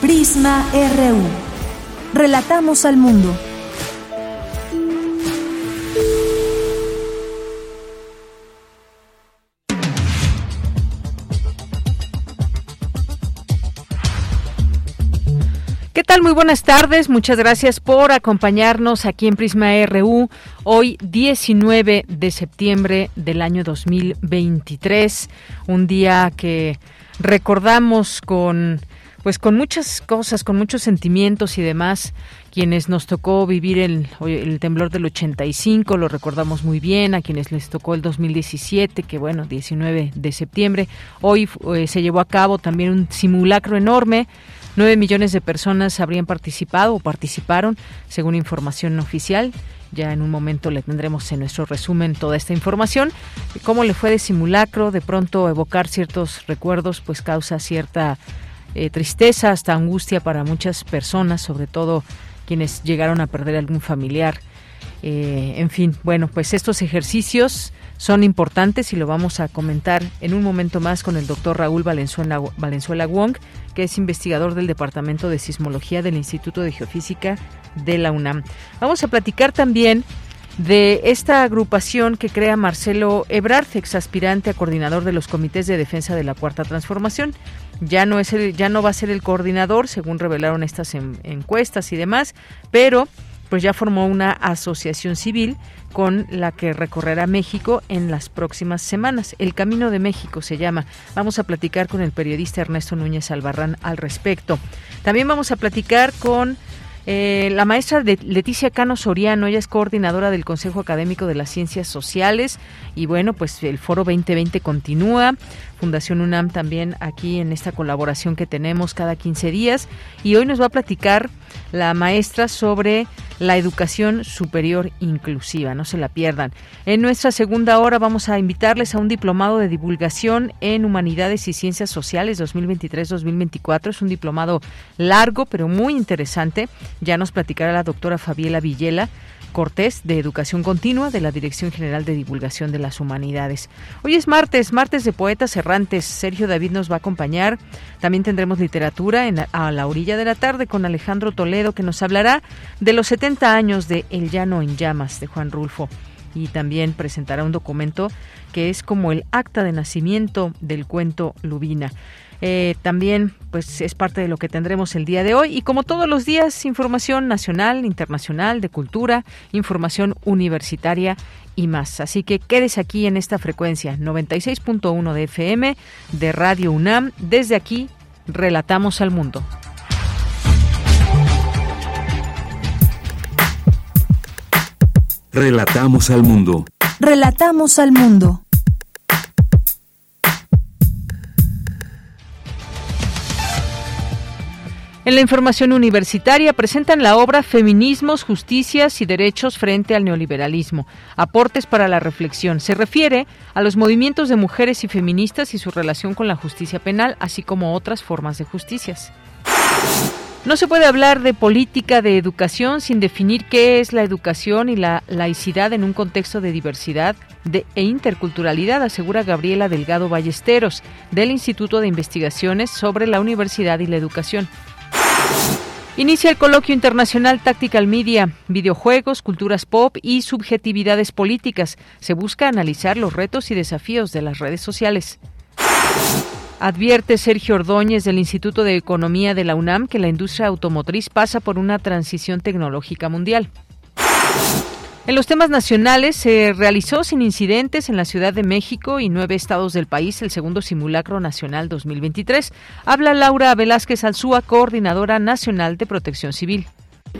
Prisma RU. Relatamos al mundo. ¿Qué tal? Muy buenas tardes. Muchas gracias por acompañarnos aquí en Prisma RU. Hoy 19 de septiembre del año 2023. Un día que recordamos con pues con muchas cosas, con muchos sentimientos y demás, quienes nos tocó vivir el, temblor del 85, lo recordamos muy bien, a quienes les tocó el 2017, que bueno, 19 de septiembre, hoy eh, se llevó a cabo también un simulacro enorme, nueve millones de personas habrían participado o participaron, según información oficial. Ya en un momento le tendremos en nuestro resumen toda esta información. Cómo le fue de simulacro, de pronto evocar ciertos recuerdos, pues causa cierta eh, tristeza, hasta angustia para muchas personas, sobre todo quienes llegaron a perder algún familiar. Eh, en fin, bueno, pues estos ejercicios son importantes y lo vamos a comentar en un momento más con el doctor Raúl Valenzuela, Valenzuela Wong, que es investigador del Departamento de Sismología del Instituto de Geofísica de la UNAM. Vamos a platicar también de esta agrupación que crea Marcelo Ebrard, ex aspirante a coordinador de los comités de defensa de la Cuarta Transformación. Ya no es el, ya no va a ser el coordinador, según revelaron estas encuestas y demás, pero pues ya formó una asociación civil con la que recorrerá México en las próximas semanas. El Camino de México se llama. Vamos a platicar con el periodista Ernesto Núñez Albarrán al respecto. También vamos a platicar con eh, la maestra de Leticia Cano Soriano, ella es coordinadora del Consejo Académico de las Ciencias Sociales y bueno, pues el Foro 2020 continúa. Fundación UNAM también aquí en esta colaboración que tenemos cada 15 días y hoy nos va a platicar la maestra sobre la educación superior inclusiva, no se la pierdan. En nuestra segunda hora vamos a invitarles a un diplomado de divulgación en Humanidades y Ciencias Sociales 2023-2024. Es un diplomado largo pero muy interesante. Ya nos platicará la doctora Fabiela Villela Cortés de Educación Continua de la Dirección General de Divulgación de las Humanidades. Hoy es martes, martes de Poetas Errantes. Sergio David nos va a acompañar. También tendremos literatura en, a la orilla de la tarde con Alejandro Toledo que nos hablará de los 70 años de El Llano en Llamas de Juan Rulfo y también presentará un documento que es como el acta de nacimiento del cuento Lubina. Eh, también pues es parte de lo que tendremos el día de hoy y como todos los días información nacional, internacional, de cultura, información universitaria y más. Así que quédese aquí en esta frecuencia 96.1 de FM de Radio UNAM. Desde aquí relatamos al mundo. Relatamos al mundo. Relatamos al mundo. En la información universitaria presentan la obra Feminismos, Justicias y Derechos frente al neoliberalismo. Aportes para la reflexión. Se refiere a los movimientos de mujeres y feministas y su relación con la justicia penal, así como otras formas de justicias. No se puede hablar de política de educación sin definir qué es la educación y la laicidad en un contexto de diversidad e interculturalidad, asegura Gabriela Delgado Ballesteros, del Instituto de Investigaciones sobre la Universidad y la Educación. Inicia el coloquio internacional Tactical Media, videojuegos, culturas pop y subjetividades políticas. Se busca analizar los retos y desafíos de las redes sociales. Advierte Sergio Ordóñez del Instituto de Economía de la UNAM que la industria automotriz pasa por una transición tecnológica mundial. En los temas nacionales se realizó sin incidentes en la Ciudad de México y nueve estados del país el segundo simulacro nacional 2023. Habla Laura Velázquez Alzúa, coordinadora nacional de protección civil.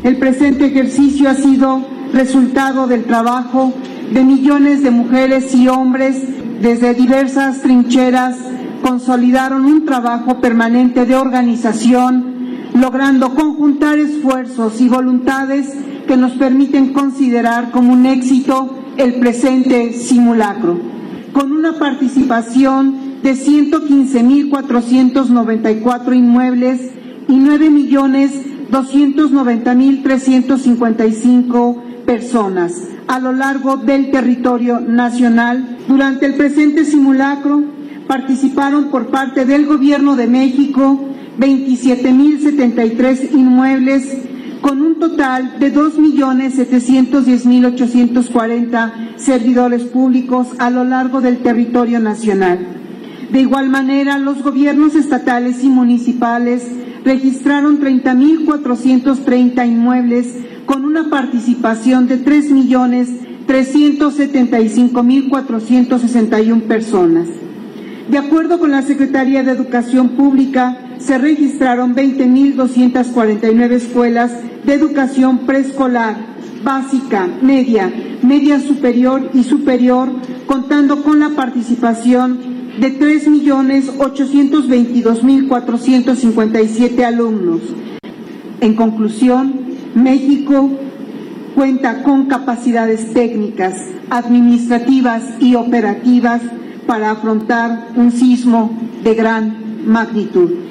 El presente ejercicio ha sido resultado del trabajo de millones de mujeres y hombres desde diversas trincheras consolidaron un trabajo permanente de organización, logrando conjuntar esfuerzos y voluntades que nos permiten considerar como un éxito el presente simulacro, con una participación de 115.494 inmuebles y 9.290.355 personas a lo largo del territorio nacional. Durante el presente simulacro participaron por parte del Gobierno de México 27.073 inmuebles con un total de 2.710.840 servidores públicos a lo largo del territorio nacional. De igual manera, los gobiernos estatales y municipales registraron 30.430 inmuebles con una participación de 3.375.461 personas. De acuerdo con la Secretaría de Educación Pública, se registraron 20.249 escuelas de educación preescolar, básica, media, media superior y superior, contando con la participación de 3.822.457 alumnos. En conclusión, México cuenta con capacidades técnicas, administrativas y operativas para afrontar un sismo de gran magnitud.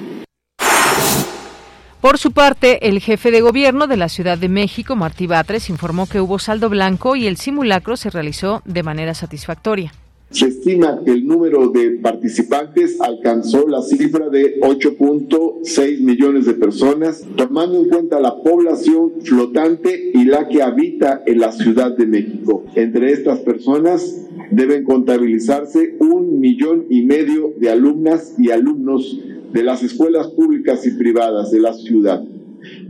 Por su parte, el jefe de gobierno de la Ciudad de México, Martí Batres, informó que hubo saldo blanco y el simulacro se realizó de manera satisfactoria. Se estima que el número de participantes alcanzó la cifra de 8.6 millones de personas, tomando en cuenta la población flotante y la que habita en la Ciudad de México. Entre estas personas deben contabilizarse un millón y medio de alumnas y alumnos de las escuelas públicas y privadas de la ciudad.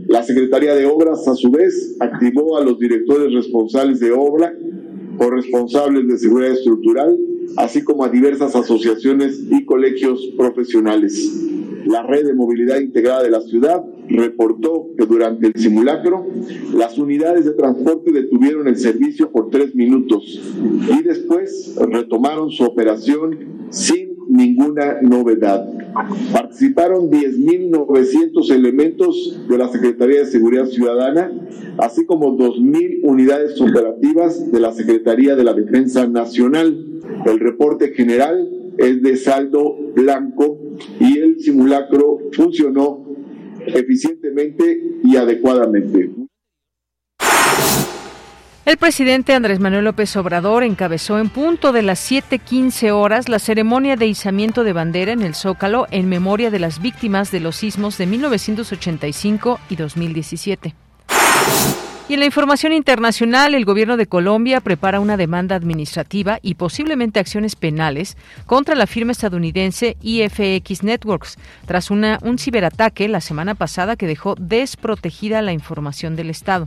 La Secretaría de Obras, a su vez, activó a los directores responsables de obra o responsables de seguridad estructural, así como a diversas asociaciones y colegios profesionales. La red de movilidad integrada de la ciudad reportó que durante el simulacro las unidades de transporte detuvieron el servicio por tres minutos y después retomaron su operación sin ninguna novedad. Participaron 10.900 elementos de la Secretaría de Seguridad Ciudadana, así como 2.000 unidades operativas de la Secretaría de la Defensa Nacional. El reporte general es de saldo blanco y el simulacro funcionó eficientemente y adecuadamente. El presidente Andrés Manuel López Obrador encabezó en punto de las 7:15 horas la ceremonia de izamiento de bandera en el Zócalo en memoria de las víctimas de los sismos de 1985 y 2017. Y en la información internacional, el gobierno de Colombia prepara una demanda administrativa y posiblemente acciones penales contra la firma estadounidense IFX Networks tras un ciberataque la semana pasada que dejó desprotegida la información del Estado.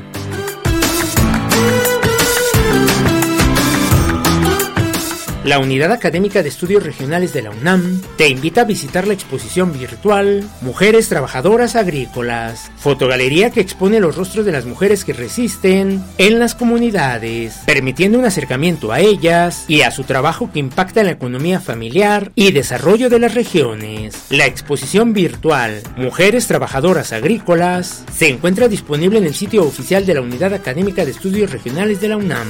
La Unidad Académica de Estudios Regionales de la UNAM te invita a visitar la exposición virtual Mujeres Trabajadoras Agrícolas, fotogalería que expone los rostros de las mujeres que resisten en las comunidades, permitiendo un acercamiento a ellas y a su trabajo que impacta en la economía familiar y desarrollo de las regiones. La exposición virtual Mujeres Trabajadoras Agrícolas se encuentra disponible en el sitio oficial de la Unidad Académica de Estudios Regionales de la UNAM.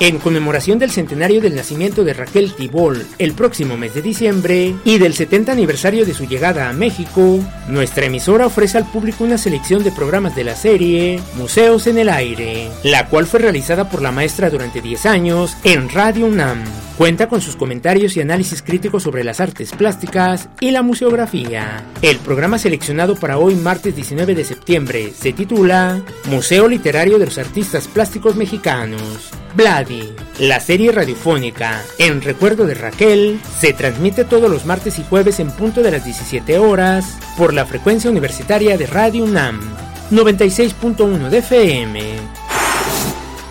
En conmemoración del centenario del nacimiento de Raquel Tibol el próximo mes de diciembre y del 70 aniversario de su llegada a México, nuestra emisora ofrece al público una selección de programas de la serie Museos en el Aire, la cual fue realizada por la maestra durante 10 años en Radio UNAM. Cuenta con sus comentarios y análisis críticos sobre las artes plásticas y la museografía. El programa seleccionado para hoy martes 19 de septiembre se titula Museo Literario de los Artistas Plásticos Mexicanos. La serie radiofónica En Recuerdo de Raquel, se transmite todos los martes y jueves en punto de las 17 horas por la frecuencia universitaria de Radio UNAM, 96.1 de FM.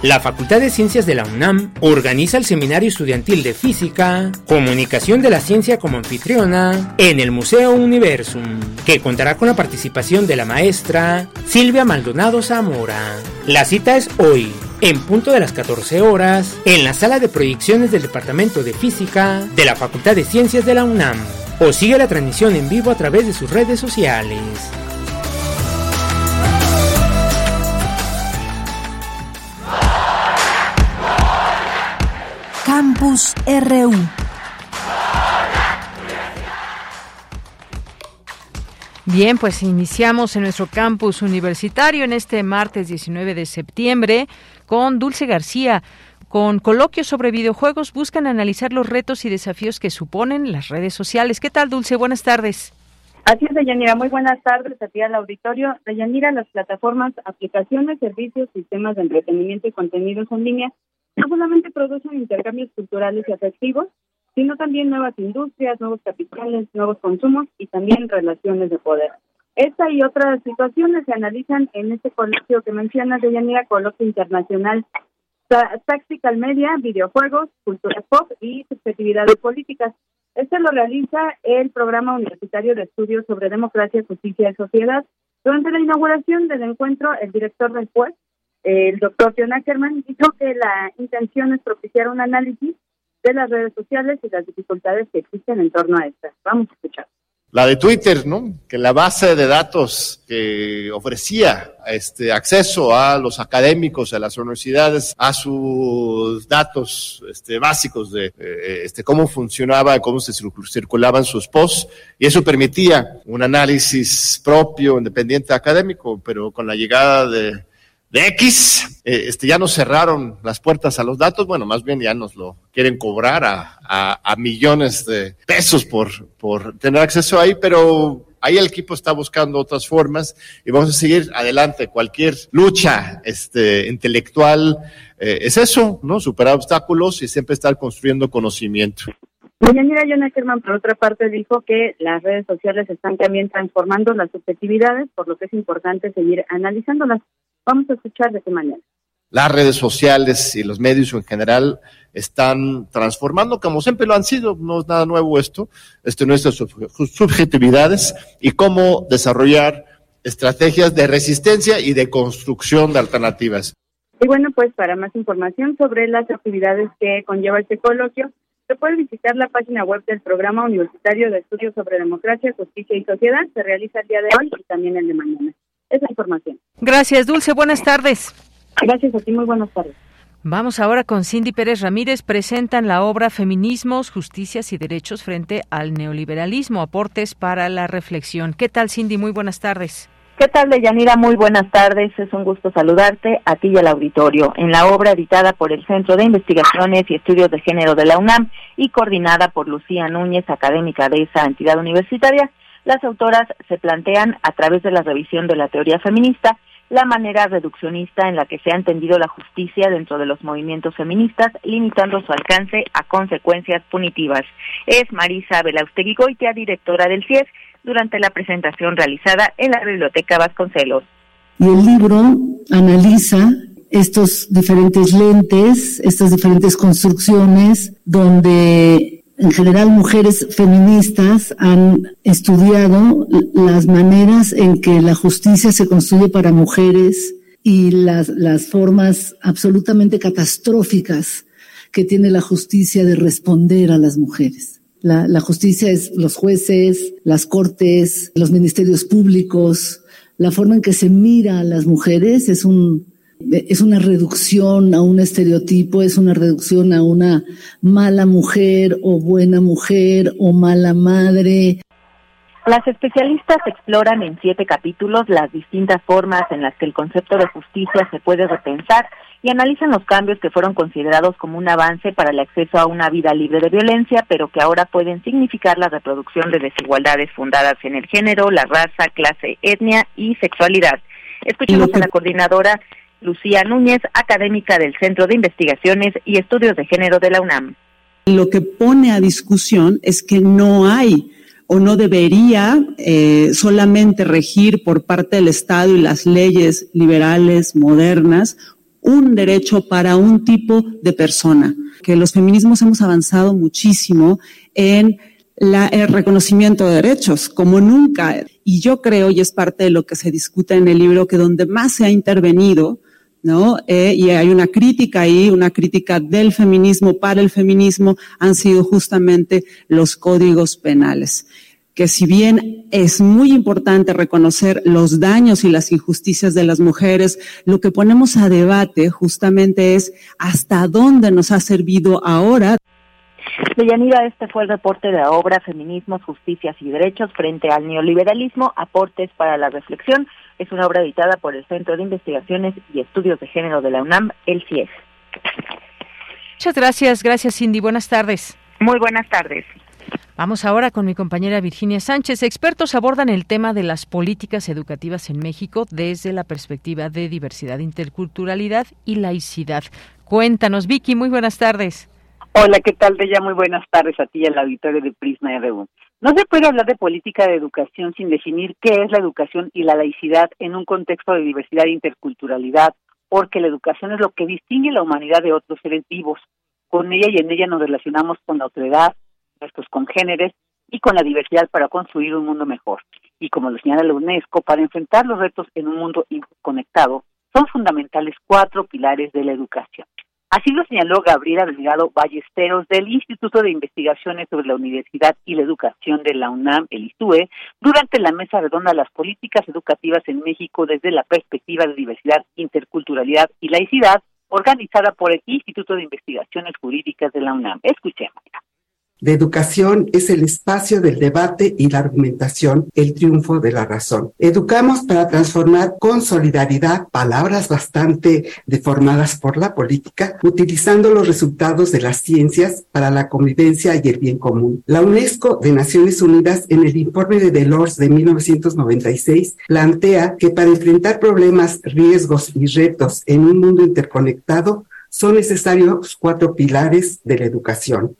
La Facultad de Ciencias de la UNAM organiza el Seminario Estudiantil de Física, Comunicación de la Ciencia como anfitriona, en el Museo Universum, que contará con la participación de la maestra Silvia Maldonado Zamora. La cita es hoy, en punto de las 14 horas, en la sala de proyecciones del Departamento de Física de la Facultad de Ciencias de la UNAM, o sigue la transmisión en vivo a través de sus redes sociales. Campus RU. Bien, pues iniciamos en nuestro campus universitario en este martes 19 de septiembre con Dulce García. Con coloquios sobre videojuegos buscan analizar los retos y desafíos que suponen las redes sociales. ¿Qué tal, Dulce? Buenas tardes. Así es, Deyanira. Muy buenas tardes a ti al auditorio. Deyanira, las plataformas, aplicaciones, servicios, sistemas de entretenimiento y contenidos en línea no solamente producen intercambios culturales y afectivos, sino también nuevas industrias, nuevos capitales, nuevos consumos y también relaciones de poder. Esta y otras situaciones se analizan en este coloquio que menciona Deyanira, coloquio internacional Tactical Media, videojuegos, cultura pop y subjetividades políticas. Este lo realiza el Programa Universitario de Estudios sobre Democracia, Justicia y Sociedad. Durante la inauguración del encuentro, el director del juez, el doctor John Ackerman, dijo que la intención es propiciar un análisis de las redes sociales y las dificultades que existen en torno a estas. Vamos a escuchar. La de Twitter, ¿no? Que la base de datos que ofrecía este acceso a los académicos, a las universidades, a sus datos este, básicos de eh, este, cómo funcionaba, cómo se circulaban sus posts, y eso permitía un análisis propio, independiente académico, pero con la llegada de de X, eh, este, ya nos cerraron las puertas a los datos, bueno, más bien ya nos lo quieren cobrar a, a, millones de pesos por, por tener acceso ahí, pero ahí el equipo está buscando otras formas y vamos a seguir adelante. Cualquier lucha este, intelectual eh, es eso, ¿no? Superar obstáculos y siempre estar construyendo conocimiento. Deyanira John Ackerman, por otra parte, dijo que las redes sociales están también transformando las subjetividades, por lo que es importante seguir analizándolas. Vamos a escuchar de qué manera. Las redes sociales y los medios en general están transformando, como siempre lo han sido, no es nada nuevo esto, este, nuestras subjetividades y cómo desarrollar estrategias de resistencia y de construcción de alternativas. Y bueno, pues para más información sobre las actividades que conlleva este coloquio, se puede visitar la página web del Programa Universitario de Estudios sobre Democracia, Justicia y Sociedad. Se realiza el día de hoy y también el de mañana esa información. Gracias, Dulce. Buenas tardes. Gracias a ti. Muy buenas tardes. Vamos ahora con Cindy Pérez Ramírez. Presentan la obra Feminismos, Justicias y Derechos frente al neoliberalismo, aportes para la reflexión. ¿Qué tal, Cindy? Muy buenas tardes. ¿Qué tal, Deyanira? Muy buenas tardes. Es un gusto saludarte a ti y al auditorio. En la obra editada por el Centro de Investigaciones y Estudios de Género de la UNAM y coordinada por Lucía Núñez, académica de esa entidad universitaria, las autoras se plantean, a través de la revisión de la teoría feminista, la manera reduccionista en la que se ha entendido la justicia dentro de los movimientos feministas, limitando su alcance a consecuencias punitivas. Es Marisa Belaustegui Goitia, directora del CIES, durante la presentación realizada en la Biblioteca Vasconcelos. Y el libro analiza estos diferentes lentes, estas diferentes construcciones, donde en general mujeres feministas han estudiado las maneras en que la justicia se construye para mujeres y las, las formas absolutamente catastróficas que tiene la justicia de responder a las mujeres. La, la justicia es los jueces, las cortes, los ministerios públicos, la forma en que se mira a las mujeres es un, es una reducción a un estereotipo, es una reducción a una mala mujer o buena mujer o mala madre. Las especialistas exploran en siete capítulos las distintas formas en las que el concepto de justicia se puede repensar y analizan los cambios que fueron considerados como un avance para el acceso a una vida libre de violencia, pero que ahora pueden significar la reproducción de desigualdades fundadas en el género, la raza, clase, etnia y sexualidad. Escuchemos a la coordinadora Lucía Núñez, académica del Centro de Investigaciones y Estudios de Género de la UNAM. Lo que pone a discusión es que no hay o no debería eh, solamente regir por parte del Estado y las leyes liberales modernas un derecho para un tipo de persona, que los feminismos hemos avanzado muchísimo en el reconocimiento de derechos, como nunca. Y yo creo, y es parte de lo que se discute en el libro, que donde más se ha intervenido, ¿no? Eh, y hay una crítica ahí, una crítica del feminismo para el feminismo, han sido justamente los códigos penales que si bien es muy importante reconocer los daños y las injusticias de las mujeres, lo que ponemos a debate justamente es hasta dónde nos ha servido ahora. Deyanira, este fue el reporte de la obra Feminismos, Justicias y Derechos frente al neoliberalismo, aportes para la reflexión. Es una obra editada por el Centro de Investigaciones y Estudios de Género de la UNAM, el CIEG. Muchas gracias, gracias Cindy. Buenas tardes. Muy buenas tardes. Vamos ahora con mi compañera Virginia Sánchez. Expertos abordan el tema de las políticas educativas en México desde la perspectiva de diversidad, interculturalidad y laicidad. Cuéntanos, Vicky, muy buenas tardes. Hola, ¿qué tal, Bella? Muy buenas tardes a ti y al auditorio de Prisma RU. No se puede hablar de política de educación sin definir qué es la educación y la laicidad en un contexto de diversidad e interculturalidad, porque la educación es lo que distingue la humanidad de otros seres vivos. Con ella y en ella nos relacionamos con la otredad, nuestros congéneres y con la diversidad para construir un mundo mejor. Y como lo señala la UNESCO, para enfrentar los retos en un mundo conectado, son fundamentales cuatro pilares de la educación. Así lo señaló Gabriela Delgado Ballesteros del Instituto de Investigaciones sobre la Universidad y la Educación de la UNAM, el ISUE, durante la mesa redonda Las políticas educativas en México desde la perspectiva de diversidad, interculturalidad y laicidad, organizada por el Instituto de Investigaciones Jurídicas de la UNAM. Escuchemos de educación es el espacio del debate y la argumentación, el triunfo de la razón. Educamos para transformar con solidaridad palabras bastante deformadas por la política, utilizando los resultados de las ciencias para la convivencia y el bien común. La UNESCO de Naciones Unidas en el informe de Delors de 1996 plantea que para enfrentar problemas, riesgos y retos en un mundo interconectado, son necesarios cuatro pilares de la educación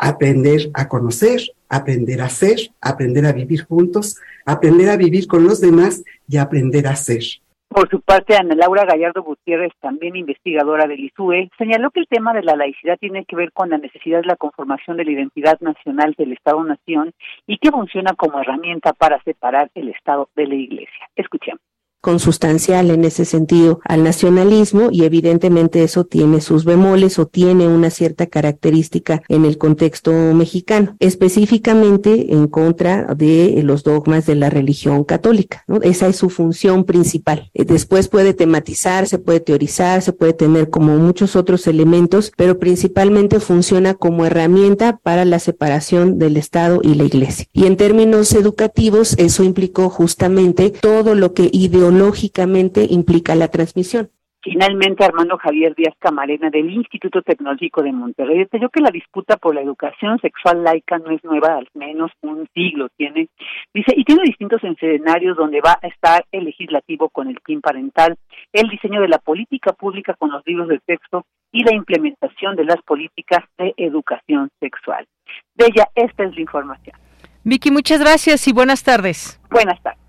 aprender a conocer, aprender a ser, aprender a vivir juntos, aprender a vivir con los demás y aprender a ser. Por su parte, Ana Laura Gallardo Gutiérrez, también investigadora del ISUE, señaló que el tema de la laicidad tiene que ver con la necesidad de la conformación de la identidad nacional del Estado-Nación y que funciona como herramienta para separar el Estado de la Iglesia. Escuchemos consustancial en ese sentido al nacionalismo y evidentemente eso tiene sus bemoles o tiene una cierta característica en el contexto mexicano, específicamente en contra de los dogmas de la religión católica. Esa es su función principal. Eh, después puede tematizar, se puede teorizar, se puede tener como muchos otros elementos, pero principalmente funciona como herramienta para la separación del Estado y la Iglesia. Y en términos educativos, eso implicó justamente todo lo que ideológicamente lógicamente implica la transmisión. Finalmente, Armando Javier Díaz Camarena del Instituto Tecnológico de Monterrey detalló que la disputa por la educación sexual laica no es nueva, al menos un siglo tiene. Dice, y tiene distintos escenarios donde va a estar el legislativo con el PIN parental, el diseño de la política pública con los libros de texto y la implementación de las políticas de educación sexual. De ella, esta es la información. Vicky, muchas gracias y buenas tardes. Buenas tardes.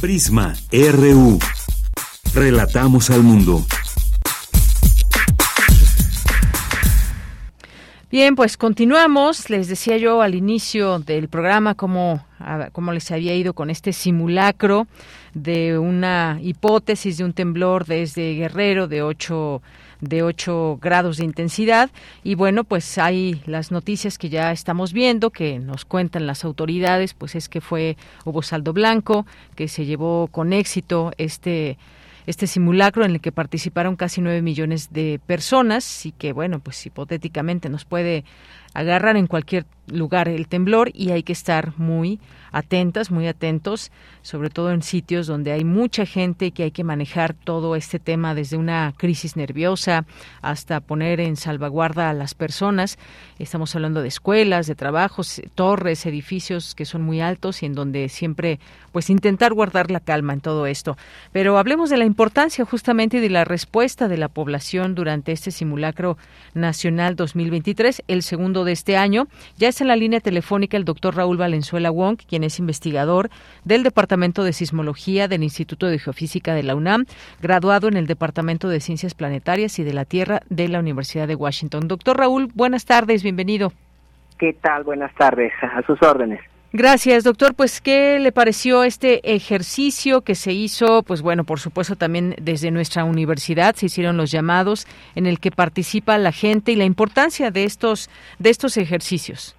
Prisma RU. Relatamos al mundo. Bien, pues continuamos. Les decía yo al inicio del programa cómo, cómo les había ido con este simulacro de una hipótesis de un temblor desde Guerrero de 8 de 8 grados de intensidad. Y bueno, pues hay las noticias que ya estamos viendo, que nos cuentan las autoridades, pues es que fue, hubo saldo blanco, que se llevó con éxito este este simulacro en el que participaron casi 9 millones de personas y que, bueno, pues hipotéticamente nos puede agarrar en cualquier lugar el temblor y hay que estar muy atentas, muy atentos, sobre todo en sitios donde hay mucha gente y que hay que manejar todo este tema desde una crisis nerviosa hasta poner en salvaguarda a las personas. Estamos hablando de escuelas, de trabajos, torres, edificios que son muy altos y en donde siempre pues intentar guardar la calma en todo esto. Pero hablemos de la importancia justamente de la respuesta de la población durante este simulacro nacional 2023, el segundo de este año. Ya está en la línea telefónica el doctor Raúl Valenzuela Wong, quien es investigador del Departamento de Sismología del Instituto de Geofísica de la UNAM, graduado en el Departamento de Ciencias Planetarias y de la Tierra de la Universidad de Washington. Doctor Raúl, buenas tardes, bienvenido. ¿Qué tal? Buenas tardes, a sus órdenes. Gracias, doctor. Pues, ¿qué le pareció este ejercicio que se hizo? Pues bueno, por supuesto, también desde nuestra universidad se hicieron los llamados en el que participa la gente y la importancia de estos, de estos ejercicios.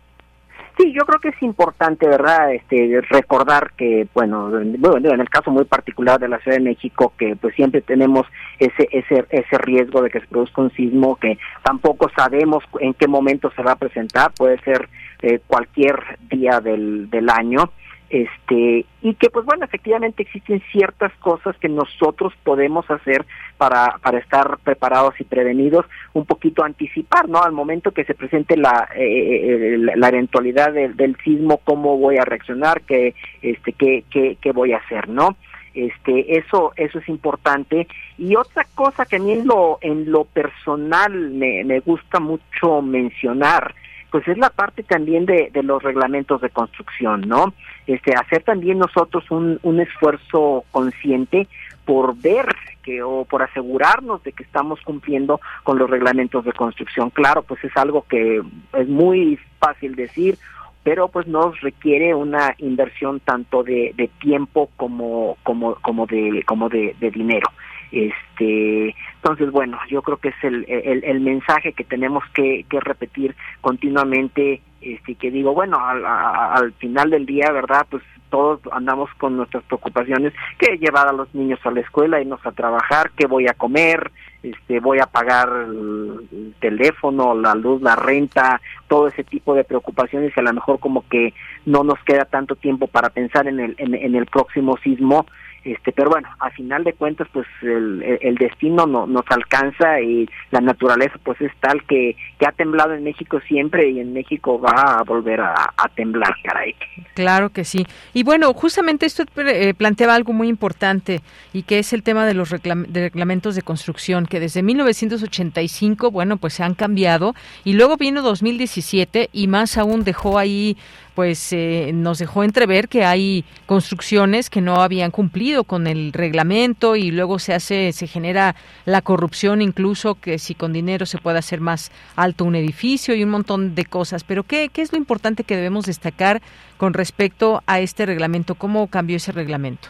Sí, yo creo que es importante, ¿verdad? Este, recordar que, bueno, bueno, en el caso muy particular de la Ciudad de México, que pues siempre tenemos ese, ese, ese riesgo de que se produzca un sismo que tampoco sabemos en qué momento se va a presentar, puede ser eh, cualquier día del, del año este y que pues bueno efectivamente existen ciertas cosas que nosotros podemos hacer para para estar preparados y prevenidos un poquito anticipar no al momento que se presente la eh, eh, la, eventualidad del, sismo cómo voy a reaccionar qué este qué, qué, qué voy a hacer no este eso eso es importante. Y otra cosa que a mí en lo en lo personal me, me gusta mucho mencionar pues es la parte también de, los reglamentos de construcción, ¿no? Este, hacer también nosotros un, un esfuerzo consciente por ver que o por asegurarnos de que estamos cumpliendo con los reglamentos de construcción. Claro, pues es algo que es muy fácil decir, pero pues nos requiere una inversión tanto de, de tiempo como como como de como de, de dinero. Este, entonces, bueno, yo creo que es el, el, mensaje que tenemos que, que repetir continuamente, este, que digo, bueno, al, al final del día, ¿verdad? Pues todos andamos con nuestras preocupaciones, que llevar a los niños a la escuela, irnos a trabajar, qué voy a comer, este, voy a pagar el teléfono, la luz, la renta, todo ese tipo de preocupaciones y a lo mejor como que no nos queda tanto tiempo para pensar en el, en, en el próximo sismo este pero bueno a final de cuentas pues el, destino no, nos alcanza y la naturaleza pues es tal que, que ha temblado en México siempre y en México va a volver a, temblar caray. Claro que sí. Y bueno justamente esto eh, planteaba algo muy importante y que es el tema de los de reglamentos de construcción que desde 1985 bueno pues se han cambiado y luego vino 2017 y más aún dejó ahí pues eh, nos dejó entrever que hay construcciones que no habían cumplido con el reglamento y luego se hace se genera la corrupción incluso que si con dinero se puede hacer más alto un edificio y un montón de cosas. Pero qué qué es lo importante que debemos destacar con respecto a este reglamento cómo cambió ese reglamento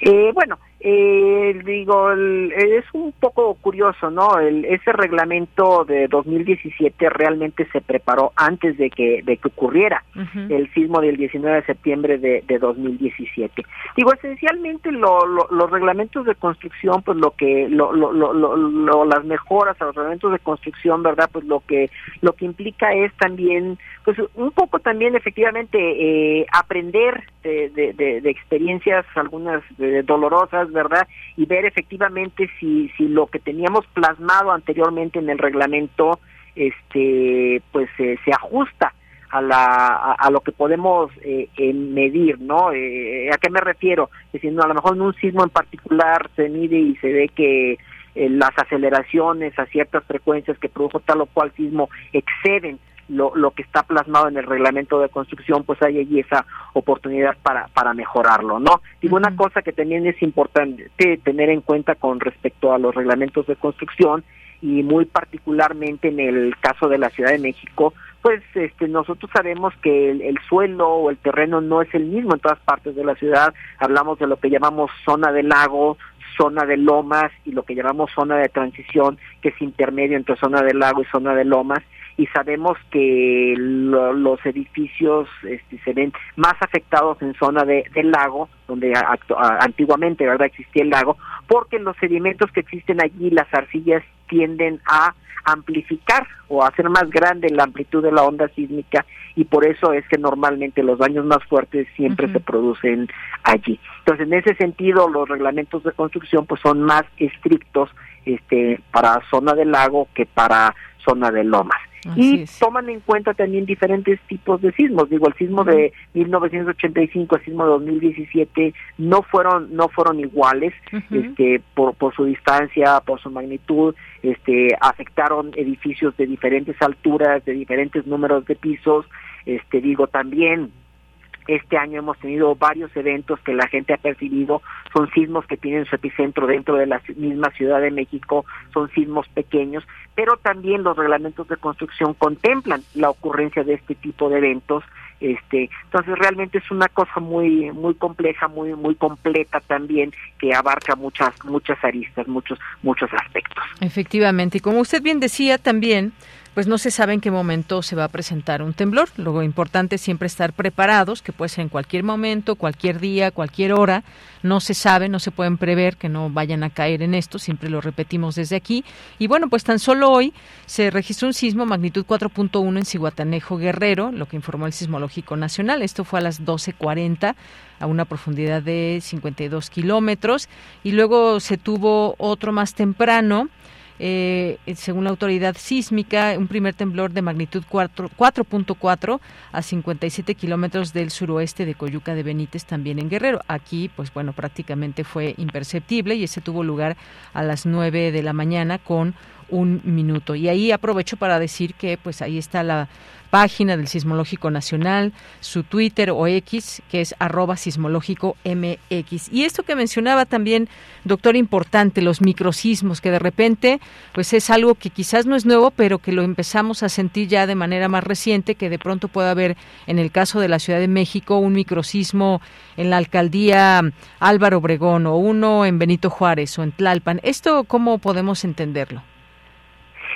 eh, bueno eh, digo, el, es un poco curioso, ¿no? El, ese reglamento de 2017 realmente se preparó antes de que, de que ocurriera uh -huh. el sismo del 19 de septiembre de, de 2017. Digo, esencialmente lo, lo, los reglamentos de construcción, pues lo que, lo, lo, lo, lo, las mejoras a los reglamentos de construcción, ¿verdad? Pues lo que, lo que implica es también, pues un poco también efectivamente eh, aprender de, de, de, de experiencias, algunas dolorosas, ¿verdad? Y ver efectivamente si, si lo que teníamos plasmado anteriormente en el reglamento, este, pues eh, se ajusta a, la, a, lo que podemos eh, eh, medir, ¿no? Eh, ¿A qué me refiero? Es decir, no, a lo mejor en un sismo en particular se mide y se ve que eh, las aceleraciones a ciertas frecuencias que produjo tal o cual sismo exceden lo, lo que está plasmado en el reglamento de construcción, pues hay allí esa oportunidad para, para mejorarlo, ¿no? Digo, uh -huh. una cosa que también es importante tener en cuenta con respecto a los reglamentos de construcción y muy particularmente en el caso de la Ciudad de México, pues este, nosotros sabemos que el, el, suelo o el terreno no es el mismo en todas partes de la ciudad. Hablamos de lo que llamamos zona de lago, zona de lomas y lo que llamamos zona de transición, que es intermedio entre zona de lago y zona de lomas y sabemos que lo, los edificios este, se ven más afectados en zona de, del lago, donde actu, antiguamente verdad existía el lago, porque los sedimentos que existen allí, las arcillas tienden a amplificar o hacer más grande la amplitud de la onda sísmica y por eso es que normalmente los daños más fuertes siempre uh -huh. se producen allí. Entonces, en ese sentido, los reglamentos de construcción pues son más estrictos este para zona del lago que para zona de Lomas. y toman en cuenta también diferentes tipos de sismos. Digo, el sismo de 1985, el sismo de 2017 no fueron no fueron iguales, este por por su distancia, por su magnitud, este afectaron edificios de diferentes alturas, de diferentes números de pisos. Este digo también este año hemos tenido varios eventos que la gente ha percibido, son sismos que tienen su epicentro dentro de la misma Ciudad de México, son sismos pequeños, pero también los reglamentos de construcción contemplan la ocurrencia de este tipo de eventos. Este, entonces realmente es una cosa muy muy compleja, muy muy completa también que abarca muchas muchas aristas, muchos muchos aspectos. Efectivamente, y como usted bien decía también, pues no se sabe en qué momento se va a presentar un temblor. Lo importante es siempre estar preparados, que puede ser en cualquier momento, cualquier día, cualquier hora. No se sabe, no se pueden prever que no vayan a caer en esto, siempre lo repetimos desde aquí. Y bueno, pues tan solo hoy se registró un sismo magnitud 4.1 en Cihuatanejo, Guerrero, lo que informó el Sismológico Nacional. Esto fue a las 12.40 a una profundidad de 52 kilómetros. Y luego se tuvo otro más temprano eh, según la autoridad sísmica, un primer temblor de magnitud 4.4 a 57 kilómetros del suroeste de Coyuca de Benítez, también en Guerrero. Aquí, pues bueno, prácticamente fue imperceptible y ese tuvo lugar a las 9 de la mañana con un minuto. Y ahí aprovecho para decir que pues ahí está la página del Sismológico Nacional, su Twitter o X, que es arroba sismológico MX. Y esto que mencionaba también, doctor, importante, los microsismos, que de repente, pues es algo que quizás no es nuevo, pero que lo empezamos a sentir ya de manera más reciente, que de pronto puede haber, en el caso de la Ciudad de México, un microsismo en la alcaldía Álvaro Obregón o uno en Benito Juárez o en Tlalpan. ¿Esto cómo podemos entenderlo?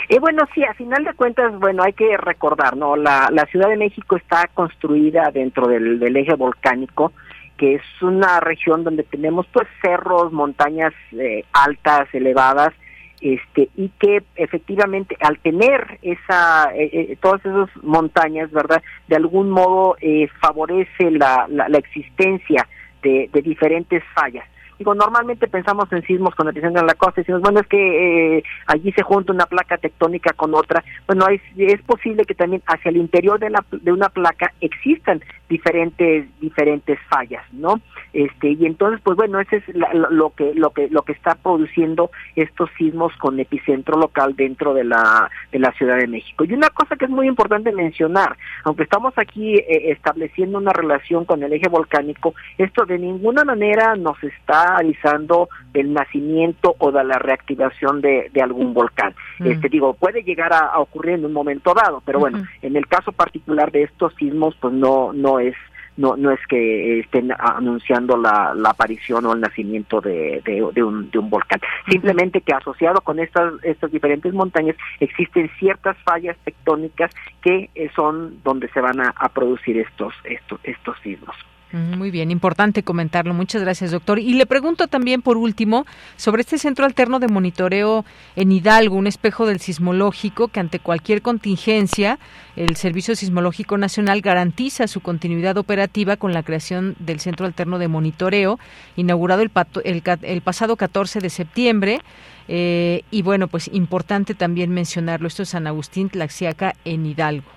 Y bueno, sí, a final de cuentas, bueno, hay que recordar, ¿no? La, la Ciudad de México está construida dentro del, eje volcánico, que es una región donde tenemos pues cerros, montañas eh, altas, elevadas, este y que efectivamente al tener esa eh, eh, todas esas montañas, verdad, de algún modo favorece la, la, la existencia de diferentes fallas. Digo, normalmente pensamos en sismos con epicentro en la costa y decimos, bueno, es que eh, allí se junta una placa tectónica con otra. Bueno, es, es posible que también hacia el interior de, la, de una placa existan diferentes diferentes fallas, ¿no? Este y entonces, pues bueno, ese es lo que lo que lo que está produciendo estos sismos con epicentro local dentro de la de la Ciudad de México. Y una cosa que es muy importante mencionar, aunque estamos aquí eh, estableciendo una relación con el eje volcánico, esto de ninguna manera nos está avisando del nacimiento o de la reactivación de, algún volcán. Mm. Este digo, puede llegar a, ocurrir en un momento dado, pero bueno, en el caso particular de estos sismos, pues no no es no no es que estén anunciando la, aparición o el nacimiento de, de, un, de un volcán. Simplemente que asociado con estas, estas diferentes montañas existen ciertas fallas tectónicas que eh, son donde se van a, a producir estos, estos, estos sismos. Muy bien, importante comentarlo. Muchas gracias, doctor. Y le pregunto también, por último, sobre este centro alterno de monitoreo en Hidalgo, un espejo del sismológico que ante cualquier contingencia, el Servicio Sismológico Nacional garantiza su continuidad operativa con la creación del centro alterno de monitoreo, inaugurado el, el, pasado 14 de septiembre. Eh, y bueno, pues importante también mencionarlo. Esto es San Agustín Tlaxiaca en Hidalgo.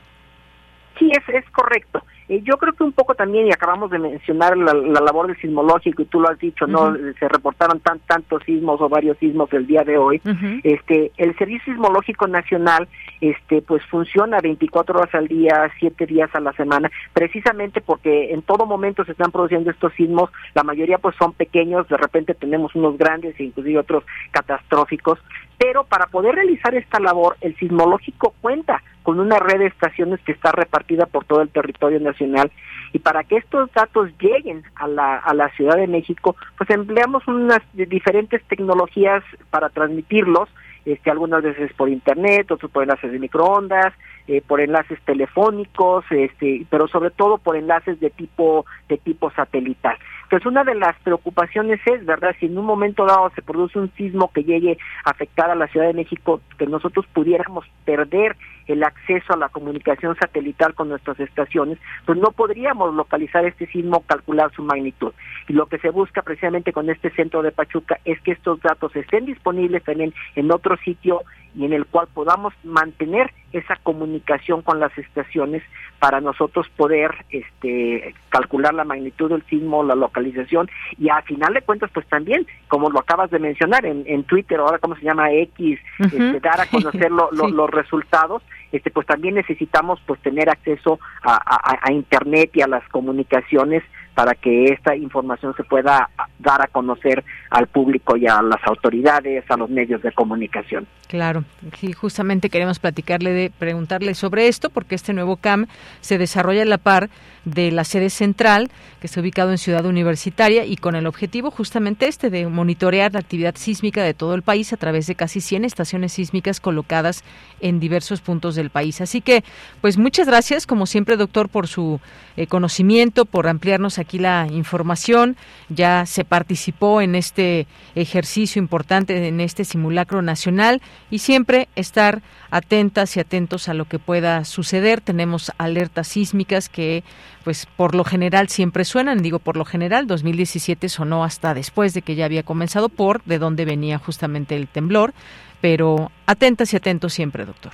Sí, es, es correcto. Eh, yo creo que un poco también, y acabamos de mencionar la, labor del sismológico, y tú lo has dicho, ¿no? Se reportaron tan, tantos sismos o varios sismos el día de hoy. este El Servicio Sismológico Nacional este pues funciona 24 horas al día, 7 días a la semana, precisamente porque en todo momento se están produciendo estos sismos, la mayoría pues son pequeños, de repente tenemos unos grandes e inclusive otros catastróficos, pero para poder realizar esta labor, el sismológico cuenta con una red de estaciones que está repartida por todo el territorio nacional y para que estos datos lleguen a la, a la Ciudad de México, pues empleamos unas diferentes tecnologías para transmitirlos, este, algunas veces por internet, otros por enlaces de microondas, eh, por enlaces telefónicos, este, pero sobre todo por enlaces de tipo de tipo satelital. Entonces, una de las preocupaciones es, ¿verdad? Si en un momento dado se produce un sismo que llegue a afectar a la Ciudad de México, que nosotros pudiéramos perder el acceso a la comunicación satelital con nuestras estaciones, pues no podríamos localizar este sismo, calcular su magnitud. Y lo que se busca precisamente con este centro de Pachuca es que estos datos estén disponibles también en otro sitio y en el cual podamos mantener esa comunicación con las estaciones para nosotros poder este calcular la magnitud del sismo, la localización y a final de cuentas pues también, como lo acabas de mencionar en, en Twitter, ahora cómo se llama X, este, dar a conocer los resultados, este pues también necesitamos pues tener acceso a, a internet y a las comunicaciones para que esta información se pueda dar a conocer al público y a las autoridades, a los medios de comunicación. Claro, sí, justamente queremos platicarle, de, preguntarle sobre esto, porque este nuevo CAM se desarrolla a la par de la sede central, que está ubicado en Ciudad Universitaria, y con el objetivo justamente este de monitorear la actividad sísmica de todo el país a través de casi 100 estaciones sísmicas colocadas en diversos puntos del país. Así que, pues muchas gracias, como siempre, doctor, por su eh, conocimiento, por ampliarnos aquí la información. Ya se participó en este ejercicio importante, en este simulacro nacional y siempre estar atentas y atentos a lo que pueda suceder. Tenemos alertas sísmicas que pues por lo general siempre suenan, digo por lo general, 2017 sonó hasta después de que ya había comenzado por de dónde venía justamente el temblor, pero atentas y atentos siempre, doctor.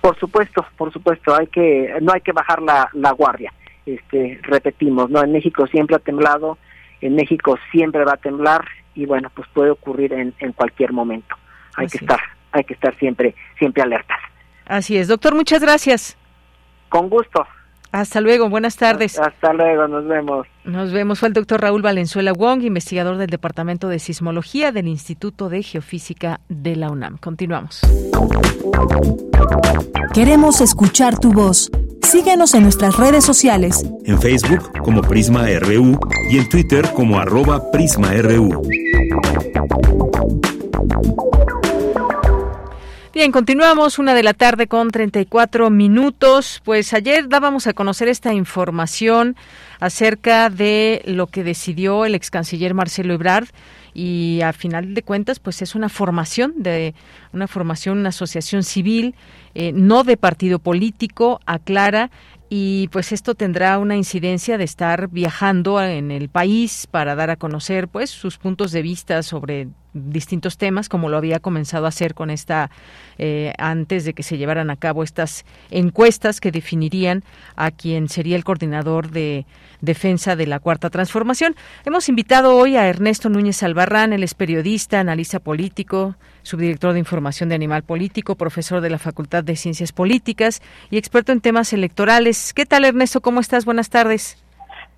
Por supuesto, por supuesto, hay que no hay que bajar la, la guardia. Este, repetimos, no en México siempre ha temblado, en México siempre va a temblar y bueno, pues puede ocurrir en, en cualquier momento. Hay que estar hay que estar siempre, siempre alertas. Así es, doctor, muchas gracias. Con gusto. Hasta luego, buenas tardes. Hasta luego, nos vemos. Nos vemos. Fue el doctor Raúl Valenzuela Wong, investigador del Departamento de Sismología del Instituto de Geofísica de la UNAM. Continuamos. Queremos escuchar tu voz. Síguenos en nuestras redes sociales. En Facebook como Prisma RU y en Twitter como arroba PrismaRU. Bien, continuamos una de la tarde con 34 minutos. Pues ayer dábamos a conocer esta información acerca de lo que decidió el ex canciller Marcelo Ebrard y a final de cuentas pues es una formación de una formación una asociación civil eh, no de partido político aclara y pues esto tendrá una incidencia de estar viajando en el país para dar a conocer pues sus puntos de vista sobre distintos temas como lo había comenzado a hacer con esta eh, antes de que se llevaran a cabo estas encuestas que definirían a quien sería el coordinador de defensa de la cuarta transformación. Hemos invitado hoy a Ernesto Núñez Albarrán él es periodista analista político subdirector de Información de Animal Político, profesor de la Facultad de Ciencias Políticas y experto en temas electorales. ¿Qué tal, Ernesto? ¿Cómo estás? Buenas tardes.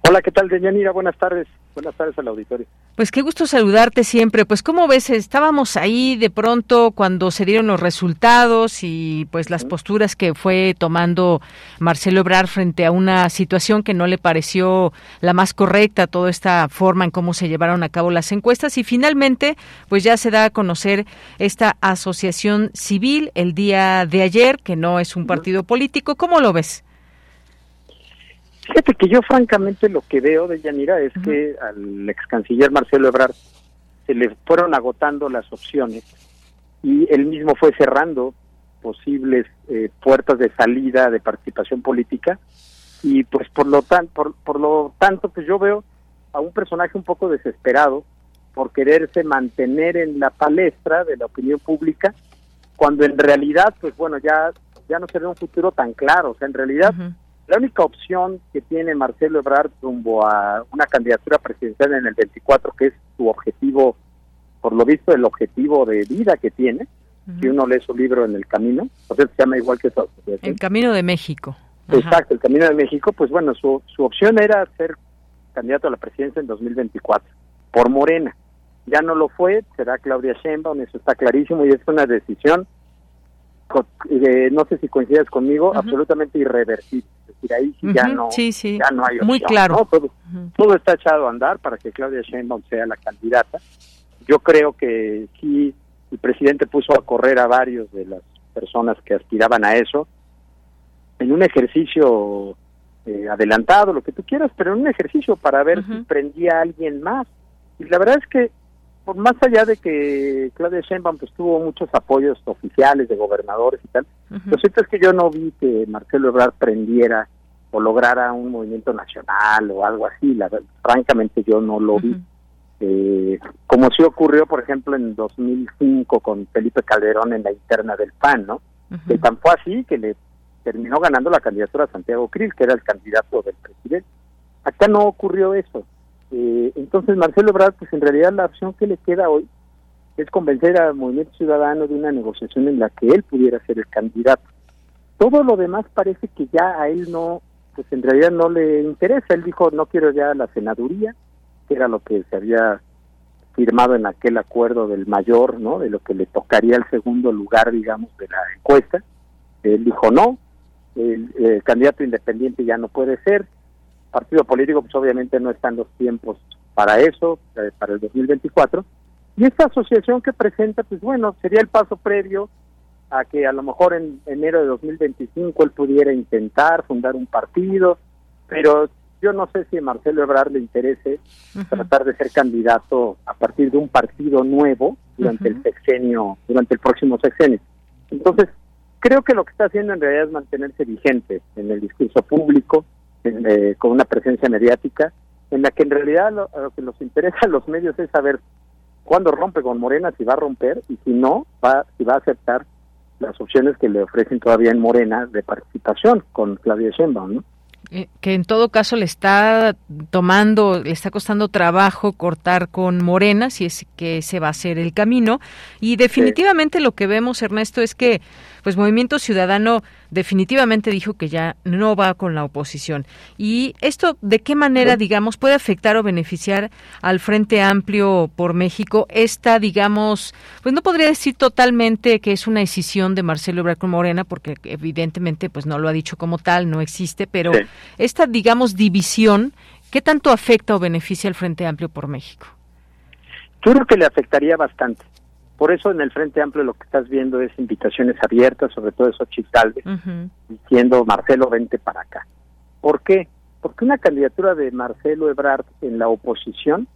Hola, ¿qué tal, Deyanira? Buenas tardes. Buenas tardes al auditorio. Pues qué gusto saludarte siempre. Pues cómo ves, estábamos ahí de pronto cuando se dieron los resultados y pues las posturas que fue tomando Marcelo Ebrard frente a una situación que no le pareció la más correcta, toda esta forma en cómo se llevaron a cabo las encuestas y finalmente pues ya se da a conocer esta asociación civil el día de ayer, que no es un partido político. ¿Cómo lo ves? Fíjate que yo francamente lo que veo de Yanira es que al ex canciller Marcelo Ebrard se le fueron agotando las opciones y él mismo fue cerrando posibles eh, puertas de salida de participación política. Y pues por lo tan por, por lo tanto pues yo veo a un personaje un poco desesperado por quererse mantener en la palestra de la opinión pública cuando en realidad pues bueno ya ya no se ve un futuro tan claro. O sea en realidad la única opción que tiene Marcelo Ebrard rumbo a una candidatura presidencial en el 24, que es su objetivo, por lo visto, el objetivo de vida que tiene, si uno lee su libro en el camino, o sea, se llama igual que su El Camino de México. Exacto, el Camino de México, pues bueno, su, su opción era ser candidato a la presidencia en 2024, por Morena. Ya no lo fue, será Claudia Sheinbaum, eso está clarísimo y es una decisión eh, no sé si coincides conmigo, absolutamente irreversible. Ahí ya no, ya no hay opción, Muy claro. Todo, está echado a andar para que Claudia Sheinbaum sea la candidata. Yo creo que sí, el presidente puso a correr a varios de las personas que aspiraban a eso en un ejercicio eh, adelantado, lo que tú quieras, pero en un ejercicio para ver si prendía a alguien más. Y la verdad es que por más allá de que Claudia Sheinbaum pues tuvo muchos apoyos oficiales de gobernadores y tal, lo cierto es que yo no vi que Marcelo Ebrard prendiera o lograra un movimiento nacional o algo así, la, francamente yo no lo vi. eh, como sí ocurrió, por ejemplo, en 2005 con Felipe Calderón en la interna del PAN, ¿no? Que tan fue así que le terminó ganando la candidatura a Santiago Krill, que era el candidato del presidente. Acá no ocurrió eso. Eh, entonces, Marcelo Ebrard, pues en realidad la opción que le queda hoy es convencer al Movimiento Ciudadano de una negociación en la que él pudiera ser el candidato. Todo lo demás parece que ya a él no, pues en realidad no le interesa. Él dijo, no quiero ya la senaduría, que era lo que se había firmado en aquel acuerdo del mayor, ¿no? De lo que le tocaría el segundo lugar, digamos, de la encuesta. Él dijo no, el, candidato independiente ya no puede ser. Partido político, pues obviamente no están los tiempos para eso, eh, para el 2024. Y esta asociación que presenta, pues bueno, sería el paso previo a que a lo mejor en enero de 2025 él pudiera intentar fundar un partido, pero yo no sé si a Marcelo Ebrard le interese tratar de ser candidato a partir de un partido nuevo durante el sexenio, durante el próximo sexenio. Entonces, creo que lo que está haciendo en realidad es mantenerse vigente en el discurso público, eh, con una presencia mediática, en la que en realidad lo, que nos interesa a los medios es saber cuándo rompe con Morena, si va a romper, y si no, va, si va a aceptar las opciones que le ofrecen todavía en Morena de participación con Claudia Sheinbaum, ¿no? Eh, que en todo caso le está tomando, le está costando trabajo cortar con Morena, si es que ese va a ser el camino. Y definitivamente lo que vemos, Ernesto, es que pues Movimiento Ciudadano definitivamente dijo que ya no va con la oposición. ¿Y esto de qué manera, digamos, puede afectar o beneficiar al Frente Amplio por México? Esta, digamos, pues no podría decir totalmente que es una decisión de Marcelo Ebrard Morena, porque evidentemente pues no lo ha dicho como tal, no existe, pero esta, digamos, división, ¿qué tanto afecta o beneficia al Frente Amplio por México? Yo creo que le afectaría bastante. Por eso en el Frente Amplio lo que estás viendo es invitaciones abiertas, sobre todo esos Galvez, diciendo Marcelo, vente para acá. ¿Por qué? Porque una candidatura de Marcelo Ebrard en la oposición,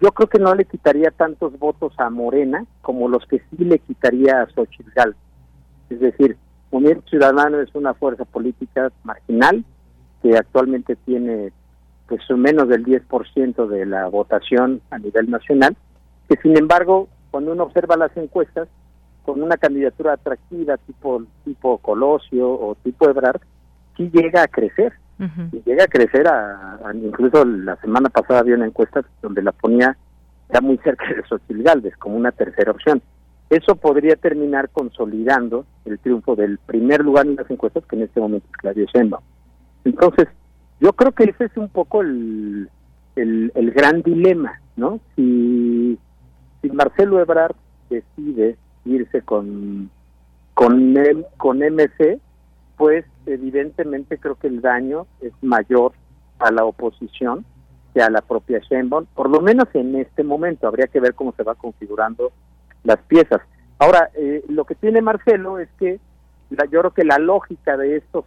yo creo que no le quitaría tantos votos a Morena como los que sí le quitaría a Xochitl. Es decir, Movimiento Ciudadano es una fuerza política marginal que actualmente tiene pues menos del 10% de la votación a nivel nacional, que sin embargo cuando uno observa las encuestas, con una candidatura atractiva tipo tipo Colosio o tipo Ebrard, sí llega a crecer. Y llega a crecer, a, incluso la semana pasada había una encuesta donde la ponía ya muy cerca de Xochitl Galvez como una tercera opción. Eso podría terminar consolidando el triunfo del primer lugar en las encuestas, que en este momento es Claudio Sheinbaum. Entonces, yo creo que ese es un poco el, el, el gran dilema, ¿no? Si si Marcelo Ebrard decide irse con con él, con MC, pues evidentemente creo que el daño es mayor a la oposición que a la propia Sheinbaum, por lo menos en este momento. Habría que ver cómo se va configurando las piezas. Ahora, eh, lo que tiene Marcelo es que la, yo creo que la lógica de esto,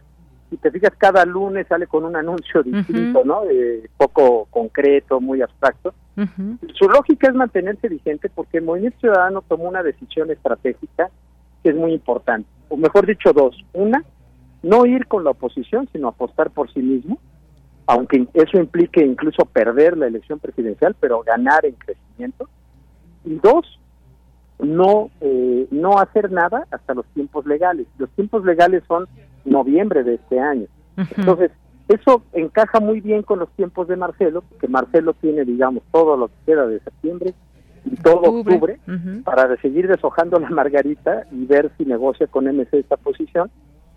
si te fijas, cada lunes sale con un anuncio distinto, ¿no? Eh, poco concreto, muy abstracto. Su lógica es mantenerse vigente porque el Movimiento Ciudadano tomó una decisión estratégica que es muy importante, o mejor dicho dos. Una, no ir con la oposición, sino apostar por sí mismo, aunque eso implique incluso perder la elección presidencial, pero ganar en crecimiento. Y dos, no, eh, no hacer nada hasta los tiempos legales. Los tiempos legales son noviembre de este año. Entonces, eso encaja muy bien con los tiempos de Marcelo, que Marcelo tiene, digamos, todo lo que queda de septiembre y todo octubre, para seguir deshojando la margarita y ver si negocia con MC esta posición.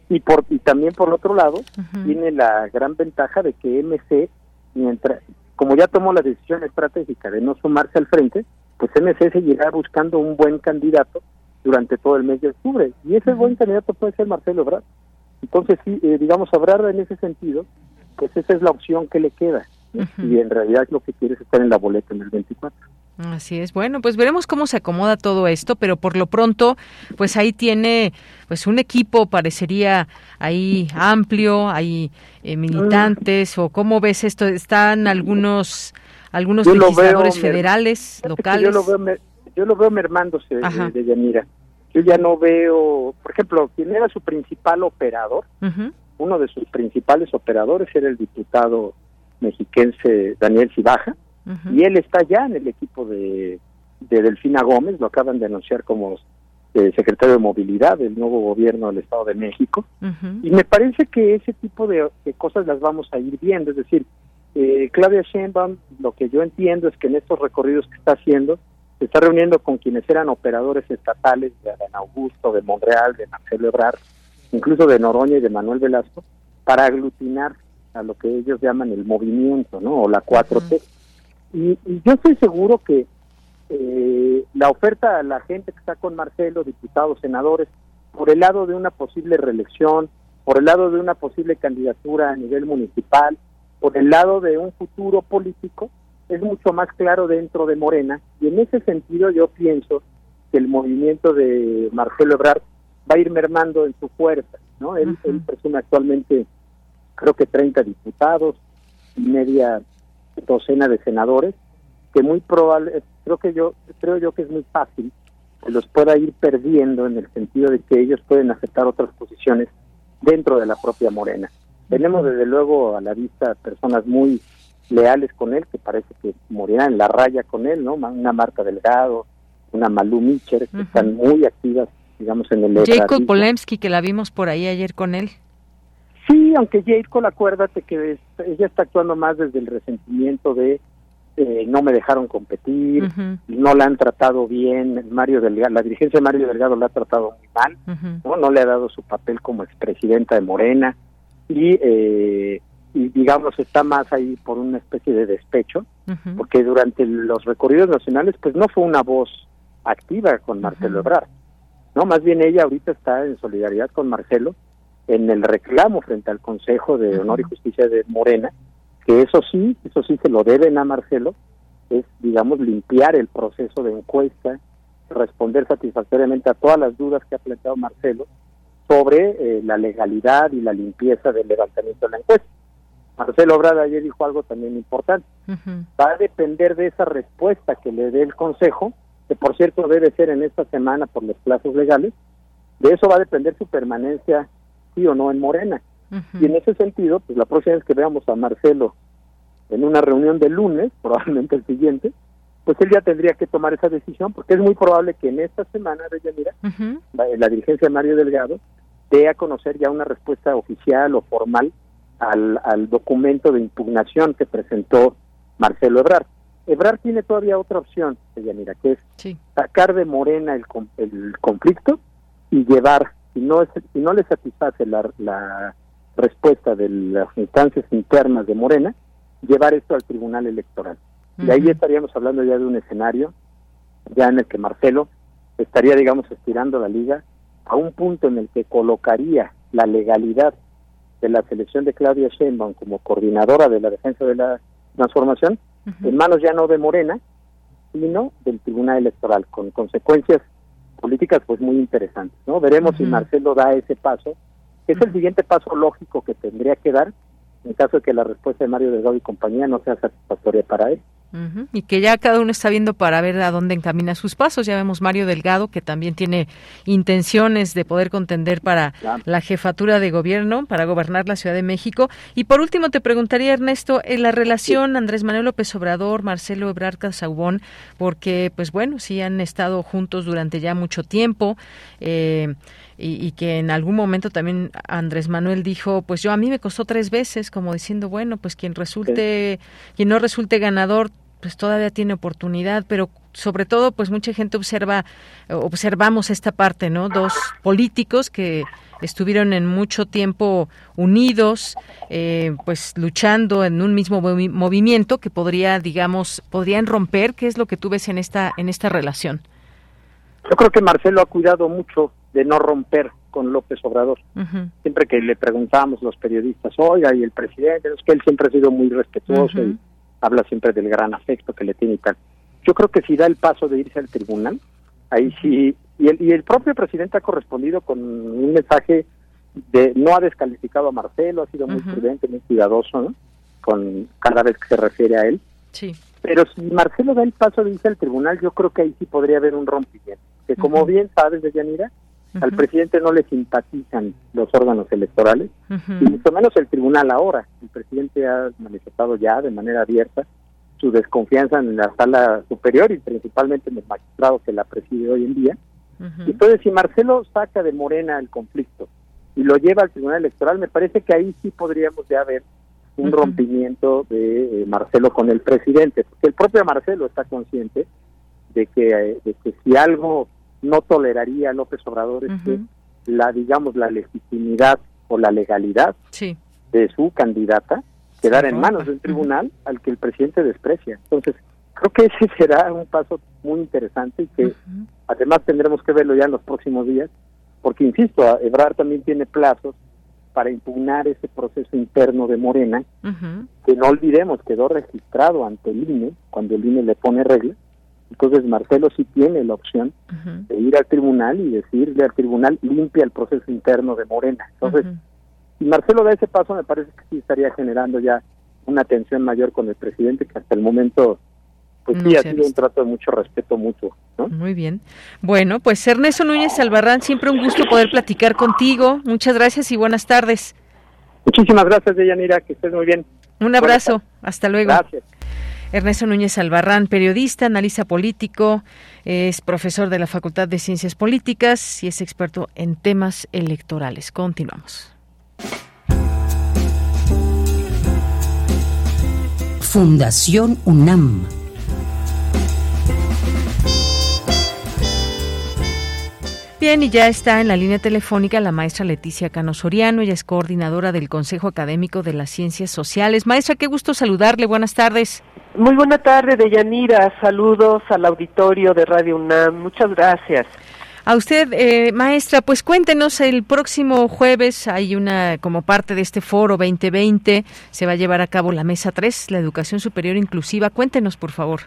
Y, por, y también, por otro lado, tiene la gran ventaja de que MC, mientras, como ya tomó la decisión estratégica de no sumarse al frente, pues MC seguirá buscando un buen candidato durante todo el mes de octubre. Y ese buen candidato puede ser Marcelo Ebrard. Entonces, sí, eh, digamos, hablar en ese sentido, pues esa es la opción que le queda. Y en realidad lo que quiere es estar en la boleta en el 24. Así es. Bueno, pues veremos cómo se acomoda todo esto, pero por lo pronto, pues ahí tiene pues un equipo parecería ahí amplio, hay eh, militantes o cómo ves esto, están algunos algunos legisladores federales, locales. Yo lo veo yo lo veo mermándose de, de Yanira yo ya no veo, por ejemplo, quien era su principal operador, uno de sus principales operadores era el diputado mexiquense Daniel Cibaja, y él está ya en el equipo de, de Delfina Gómez, lo acaban de anunciar como eh, secretario de Movilidad del nuevo gobierno del Estado de México, y me parece que ese tipo de, cosas las vamos a ir viendo, es decir, eh, Claudia Sheinbaum, lo que yo entiendo es que en estos recorridos que está haciendo, se está reuniendo con quienes eran operadores estatales de Adán Augusto, de Montreal, de Marcelo Ebrard, incluso de Noroña y de Manuel Velasco, para aglutinar a lo que ellos llaman el movimiento, ¿no? O la 4T. y, yo estoy seguro que eh, la oferta a la gente que está con Marcelo, diputados, senadores, por el lado de una posible reelección, por el lado de una posible candidatura a nivel municipal, por el lado de un futuro político, es mucho más claro dentro de Morena. Y en ese sentido yo pienso que el movimiento de Marcelo Ebrard va a ir mermando en su fuerza, ¿no? Él, él presume actualmente creo que 30 diputados y media docena de senadores, que muy probable, creo que yo, creo yo que es muy fácil que los pueda ir perdiendo en el sentido de que ellos pueden aceptar otras posiciones dentro de la propia Morena. Tenemos desde luego a la vista personas muy leales con él, que parece que morirán en la raya con él, ¿no? Una Marta Delgado, una Malú Micher, que están muy activas, digamos, en el... Jacob Polemski, que la vimos por ahí ayer con él. Sí, aunque Jacob, acuérdate que ella está actuando más desde el resentimiento de eh, no me dejaron competir, no la han tratado bien, Mario Delgado, la dirigencia de Mario Delgado la ha tratado muy mal, ¿no? no le ha dado su papel como expresidenta de Morena y, eh, y digamos está más ahí por una especie de despecho, porque durante los recorridos nacionales pues no fue una voz activa con Marcelo Ebrard, no, más bien ella ahorita está en solidaridad con Marcelo en el reclamo frente al Consejo de Honor y Justicia de Morena, que eso sí, eso sí se lo deben a Marcelo, es, digamos, limpiar el proceso de encuesta, responder satisfactoriamente a todas las dudas que ha planteado Marcelo sobre eh, la legalidad y la limpieza del levantamiento de la encuesta. Marcelo Obrada ayer dijo algo también importante. Va a depender de esa respuesta que le dé el Consejo, que por cierto debe ser en esta semana por los plazos legales, de eso va a depender su permanencia, sí o no, en Morena. Y en ese sentido, pues la próxima vez que veamos a Marcelo en una reunión de lunes, probablemente el siguiente, pues él ya tendría que tomar esa decisión, porque es muy probable que en esta semana, Reyanira, la, dirigencia de Mario Delgado dé a conocer ya una respuesta oficial o formal al, al documento de impugnación que presentó Marcelo Ebrard. Ebrard tiene todavía otra opción, Reyanira, que es sacar de Morena el, el conflicto y llevar, si no, es, si no le satisface la, la respuesta de las instancias internas de Morena, llevar esto al Tribunal Electoral. Y ahí estaríamos hablando ya de un escenario, ya en el que Marcelo estaría, digamos, estirando la liga a un punto en el que colocaría la legalidad de la selección de Claudia Sheinbaum como coordinadora de la defensa de la transformación en manos ya no de Morena, sino del Tribunal Electoral, con consecuencias políticas pues muy interesantes. ¿no? Veremos si Marcelo da ese paso es el siguiente paso lógico que tendría que dar en caso de que la respuesta de Mario Delgado y compañía no sea satisfactoria para él. Y que ya cada uno está viendo para ver a dónde encamina sus pasos. Ya vemos Mario Delgado, que también tiene intenciones de poder contender para la jefatura de gobierno, para gobernar la Ciudad de México. Y por último, te preguntaría, Ernesto, en la relación Andrés Manuel López Obrador, Marcelo Ebrard Casaubón, porque, pues bueno, sí han estado juntos durante ya mucho tiempo. Eh, y, que en algún momento también Andrés Manuel dijo, pues yo a mí me costó tres veces, como diciendo, bueno, pues quien resulte, quien no resulte ganador, pues todavía tiene oportunidad, pero sobre todo, pues mucha gente observa, observamos esta parte, ¿no? Dos políticos que estuvieron en mucho tiempo unidos, eh, pues luchando en un mismo movimiento que podría, digamos, podrían romper. ¿Qué es lo que tú ves en esta en esta relación? Yo creo que Marcelo ha cuidado mucho de no romper con López Obrador. Siempre que le preguntamos los periodistas, oiga, y el presidente, es que él siempre ha sido muy respetuoso y habla siempre del gran afecto que le tiene y tal. Yo creo que si da el paso de irse al tribunal, ahí sí, y el, y el propio presidente ha correspondido con un mensaje de no ha descalificado a Marcelo, ha sido muy prudente, muy cuidadoso, ¿no? Con cada vez que se refiere a él. Sí. Pero si Marcelo da el paso de irse al tribunal, yo creo que ahí sí podría haber un rompimiento. Que como bien sabes, al presidente no le simpatizan los órganos electorales, y mucho menos el tribunal ahora. El presidente ha manifestado ya de manera abierta su desconfianza en la sala superior y principalmente en el magistrado que la preside hoy en día. Entonces, si Marcelo saca de Morena el conflicto y lo lleva al Tribunal Electoral, me parece que ahí sí podríamos ya ver un rompimiento de eh, Marcelo con el presidente, porque el propio Marcelo está consciente de que, eh, de que si algo no toleraría López Obrador es que la, digamos, la legitimidad o la legalidad de su candidata quedara en manos de un tribunal al que el presidente desprecia. Entonces, creo que ese será un paso muy interesante y que además tendremos que verlo ya en los próximos días, porque, insisto, Ebrard también tiene plazos para impugnar ese proceso interno de Morena, que no olvidemos quedó registrado ante el INE, cuando el INE le pone reglas, entonces Marcelo sí tiene la opción de ir al tribunal y decirle al tribunal limpia el proceso interno de Morena. Entonces, si Marcelo da ese paso, me parece que sí estaría generando ya una tensión mayor con el presidente que hasta el momento pues sí ha sido un trato de mucho respeto mutuo. Muy bien. Bueno, pues Ernesto Núñez Albarrán, siempre un gusto poder platicar contigo. Muchas gracias y buenas tardes. Muchísimas gracias, Deyanira, que estés muy bien. Un abrazo, hasta luego. Gracias. Ernesto Núñez Albarrán, periodista, analista político, es profesor de la Facultad de Ciencias Políticas y es experto en temas electorales. Continuamos. Fundación UNAM. Bien, y ya está en la línea telefónica la maestra Leticia Cano Soriano, ella es coordinadora del Consejo Académico de las Ciencias Sociales. Maestra, qué gusto saludarle, buenas tardes. Muy buena tarde, Deyanira. Saludos al auditorio de Radio UNAM. Muchas gracias. A usted, eh, maestra, pues cuéntenos, el próximo jueves hay una, como parte de este foro 2020, se va a llevar a cabo la mesa 3, la educación superior inclusiva. Cuéntenos, por favor.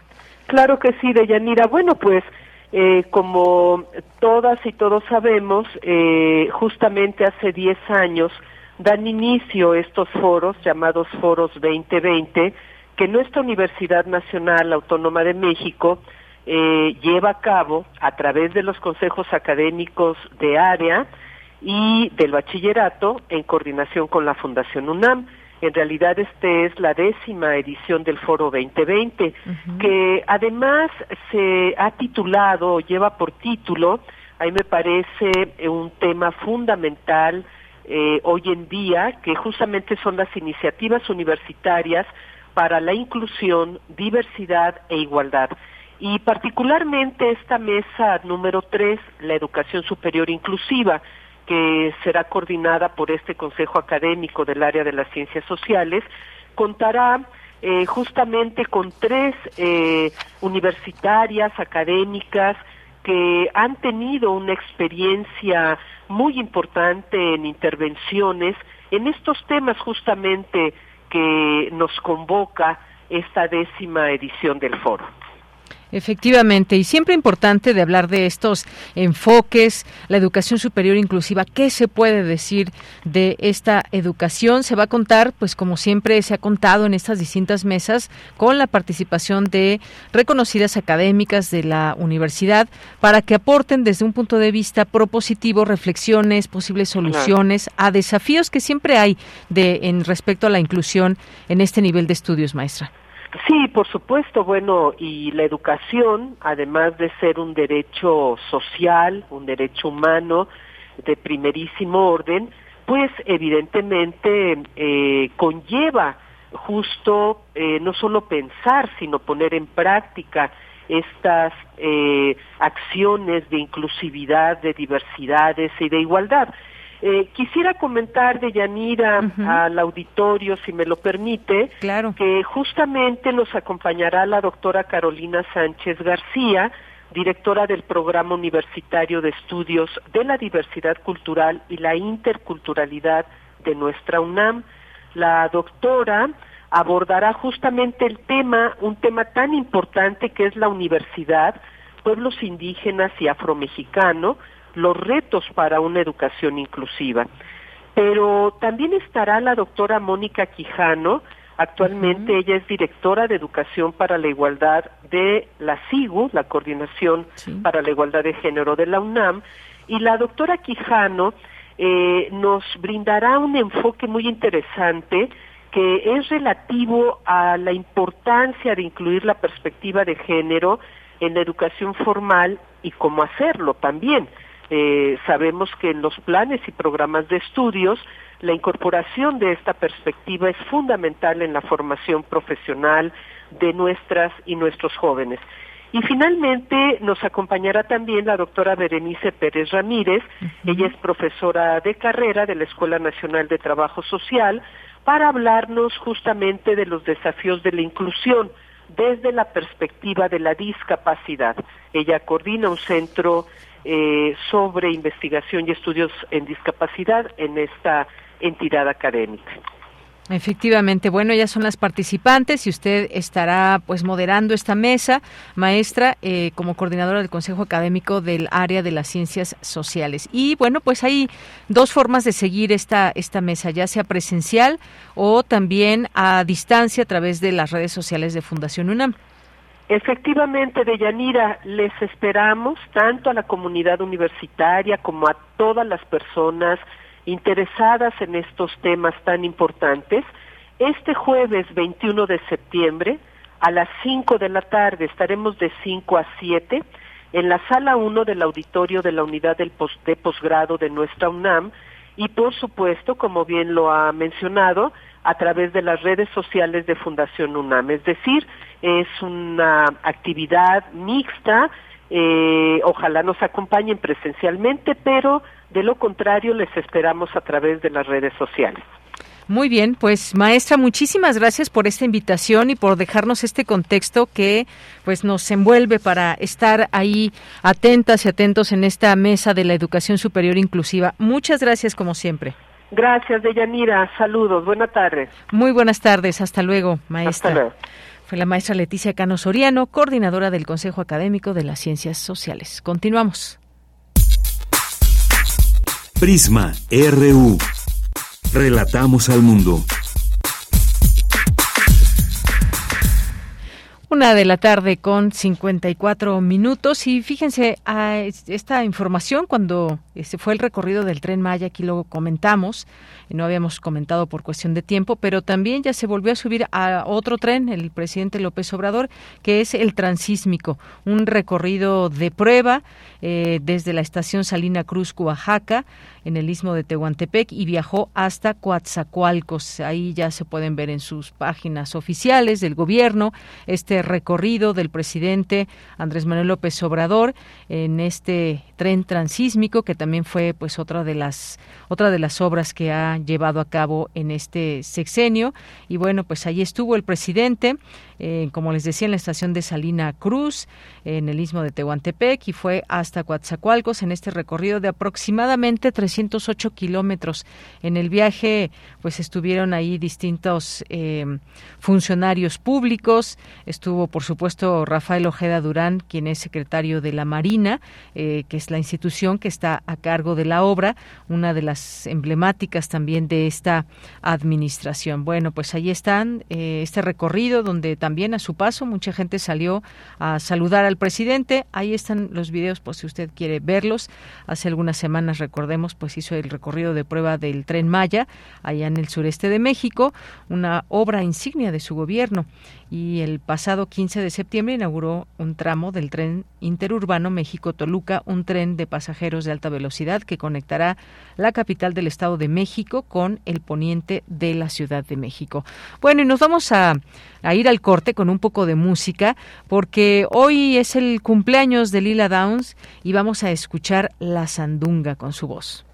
Claro que sí, Deyanira. Bueno, pues eh, como todas y todos sabemos, eh, justamente hace 10 años dan inicio estos foros llamados Foros 2020 que nuestra Universidad Nacional Autónoma de México eh, lleva a cabo a través de los consejos académicos de área y del bachillerato en coordinación con la Fundación UNAM. En realidad, este es la décima edición del Foro 2020, que además se ha titulado, lleva por título, ahí me parece un tema fundamental eh, hoy en día, que justamente son las iniciativas universitarias para la inclusión, diversidad e igualdad. Y particularmente esta mesa número tres, la educación superior inclusiva, que será coordinada por este Consejo Académico del área de las ciencias sociales, contará eh, justamente con tres eh, universitarias académicas que han tenido una experiencia muy importante en intervenciones en estos temas justamente que nos convoca esta décima edición del foro. Efectivamente, y siempre importante de hablar de estos enfoques, la educación superior inclusiva, ¿qué se puede decir de esta educación? Se va a contar, pues como siempre se ha contado en estas distintas mesas, con la participación de reconocidas académicas de la universidad para que aporten desde un punto de vista propositivo reflexiones, posibles soluciones a desafíos que siempre hay de en respecto a la inclusión en este nivel de estudios, maestra. Sí, por supuesto. Bueno, y la educación, además de ser un derecho social, un derecho humano de primerísimo orden, pues evidentemente eh, conlleva justo eh, no solo pensar, sino poner en práctica estas eh, acciones de inclusividad, de diversidades y de igualdad. Eh, quisiera comentar de Yanira al auditorio, si me lo permite, que justamente nos acompañará la doctora Carolina Sánchez García, directora del Programa Universitario de Estudios de la Diversidad Cultural y la Interculturalidad de nuestra UNAM. La doctora abordará justamente el tema, un tema tan importante que es la universidad, pueblos indígenas y afromexicanos, los retos para una educación inclusiva. Pero también estará la doctora Mónica Quijano, actualmente ella es directora de Educación para la Igualdad de la CIGU, la Coordinación para la Igualdad de Género de la UNAM, y la doctora Quijano eh, nos brindará un enfoque muy interesante que es relativo a la importancia de incluir la perspectiva de género en la educación formal y cómo hacerlo también. Eh, sabemos que en los planes y programas de estudios la incorporación de esta perspectiva es fundamental en la formación profesional de nuestras y nuestros jóvenes. Y finalmente nos acompañará también la doctora Berenice Pérez Ramírez. Ella es profesora de carrera de la Escuela Nacional de Trabajo Social para hablarnos justamente de los desafíos de la inclusión desde la perspectiva de la discapacidad. Ella coordina un centro eh, sobre investigación y estudios en discapacidad en esta entidad académica. Efectivamente, bueno, ya son las participantes y usted estará pues moderando esta mesa, maestra, eh, como coordinadora del Consejo Académico del área de las ciencias sociales. Y bueno, pues hay dos formas de seguir esta, esta mesa, ya sea presencial o también a distancia a través de las redes sociales de Fundación UNAM. Efectivamente, Deyanira, les esperamos tanto a la comunidad universitaria como a todas las personas interesadas en estos temas tan importantes, este jueves 21 de septiembre a las 5 de la tarde estaremos de 5 a 7 en la sala 1 del auditorio de la unidad de posgrado de nuestra UNAM. Y por supuesto, como bien lo ha mencionado, a través de las redes sociales de Fundación UNAM. Es decir, es una actividad mixta, eh, ojalá nos acompañen presencialmente, pero de lo contrario, les esperamos a través de las redes sociales. Muy bien, pues maestra, muchísimas gracias por esta invitación y por dejarnos este contexto que pues nos envuelve para estar ahí atentas y atentos en esta mesa de la educación superior inclusiva. Muchas gracias como siempre. Gracias, Deyanira. Saludos. Buenas tardes. Muy buenas tardes. Hasta luego, maestra. Hasta luego. Fue la maestra Leticia Cano Soriano, coordinadora del Consejo Académico de las Ciencias Sociales. Continuamos. Prisma RU. Relatamos al mundo. Una de la tarde con 54 minutos. Y fíjense a esta información cuando se fue el recorrido del tren Maya, aquí lo comentamos, no habíamos comentado por cuestión de tiempo, pero también ya se volvió a subir a otro tren, el presidente López Obrador, que es el transísmico, un recorrido de prueba eh, desde la estación Salina Cruz, Oaxaca, en el istmo de Tehuantepec y viajó hasta Coatzacoalcos. Ahí ya se pueden ver en sus páginas oficiales del gobierno este recorrido del presidente Andrés Manuel López Obrador en este tren transísmico que también fue pues otra de las otra de las obras que ha llevado a cabo en este sexenio. Y bueno pues ahí estuvo el presidente eh, como les decía, en la estación de Salina Cruz, en el istmo de Tehuantepec, y fue hasta Coatzacoalcos en este recorrido de aproximadamente 308 kilómetros. En el viaje, pues estuvieron ahí distintos eh, funcionarios públicos. Estuvo, por supuesto, Rafael Ojeda Durán, quien es secretario de la Marina, eh, que es la institución que está a cargo de la obra, una de las emblemáticas también de esta administración. Bueno, pues ahí están este recorrido donde también a su paso mucha gente salió a saludar al presidente. Ahí están los videos por si usted quiere verlos. Hace algunas semanas, recordemos, pues hizo el recorrido de prueba del tren Maya allá en el sureste de México, una obra insignia de su gobierno y el pasado 15 de septiembre inauguró un tramo del tren interurbano México-Toluca, un tren de pasajeros de alta velocidad que conectará la capital del Estado de México con el poniente de la Ciudad de México. Bueno, y nos vamos a, ir al con un poco de música porque hoy es el cumpleaños de Lila Downs y vamos a escuchar La Sandunga con su voz.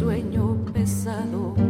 Sueño pesado.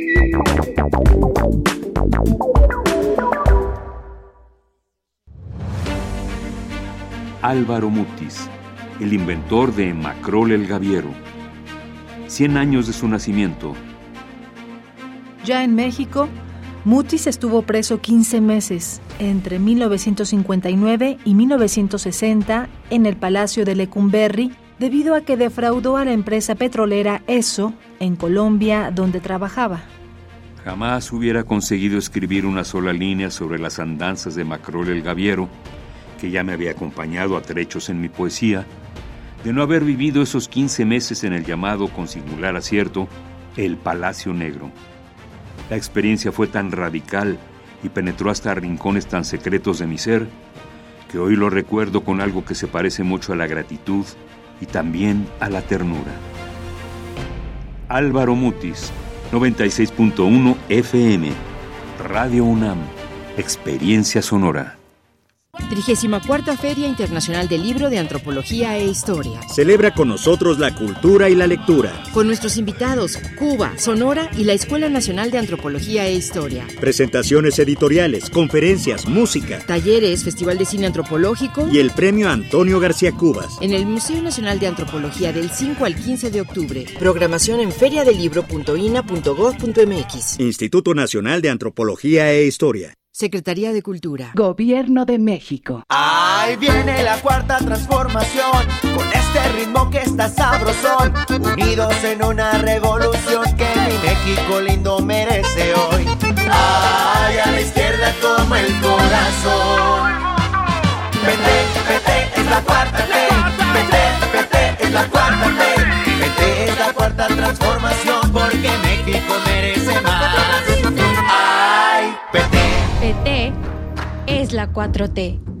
Álvaro Mutis, el inventor de Macrol el Gaviero. 100 años de su nacimiento. Ya en México, Mutis estuvo preso 15 meses, entre 1959 y 1960, en el Palacio de Lecumberri, debido a que defraudó a la empresa petrolera ESO, en Colombia, donde trabajaba. Jamás hubiera conseguido escribir una sola línea sobre las andanzas de Macrol el Gaviero, que ya me había acompañado a trechos en mi poesía, de no haber vivido esos 15 meses en el llamado con singular acierto el Palacio Negro. La experiencia fue tan radical y penetró hasta rincones tan secretos de mi ser que hoy lo recuerdo con algo que se parece mucho a la gratitud y también a la ternura. Álvaro Mutis, 96.1 FM, Radio UNAM, Experiencia Sonora. 34 Feria Internacional del Libro de Antropología e Historia. Celebra con nosotros la cultura y la lectura. Con nuestros invitados, Cuba, Sonora y la Escuela Nacional de Antropología e Historia. Presentaciones editoriales, conferencias, música. Talleres, Festival de Cine Antropológico. Y el Premio Antonio García Cubas. En el Museo Nacional de Antropología del 5 al 15 de octubre. Programación en feriadelibro.ina.gov.mx. Instituto Nacional de Antropología e Historia. Secretaría de Cultura. Gobierno de México. Ahí viene la cuarta transformación, con este ritmo que está sabrosón, unidos en una revolución que mi México lindo merece hoy. Ay, a la izquierda como el corazón. Vete, vete, es la cuarta T. Vete, vete, es la cuarta T. Vete, es la cuarta transformación, porque México merece más. Ay, vete. PT es la 4T.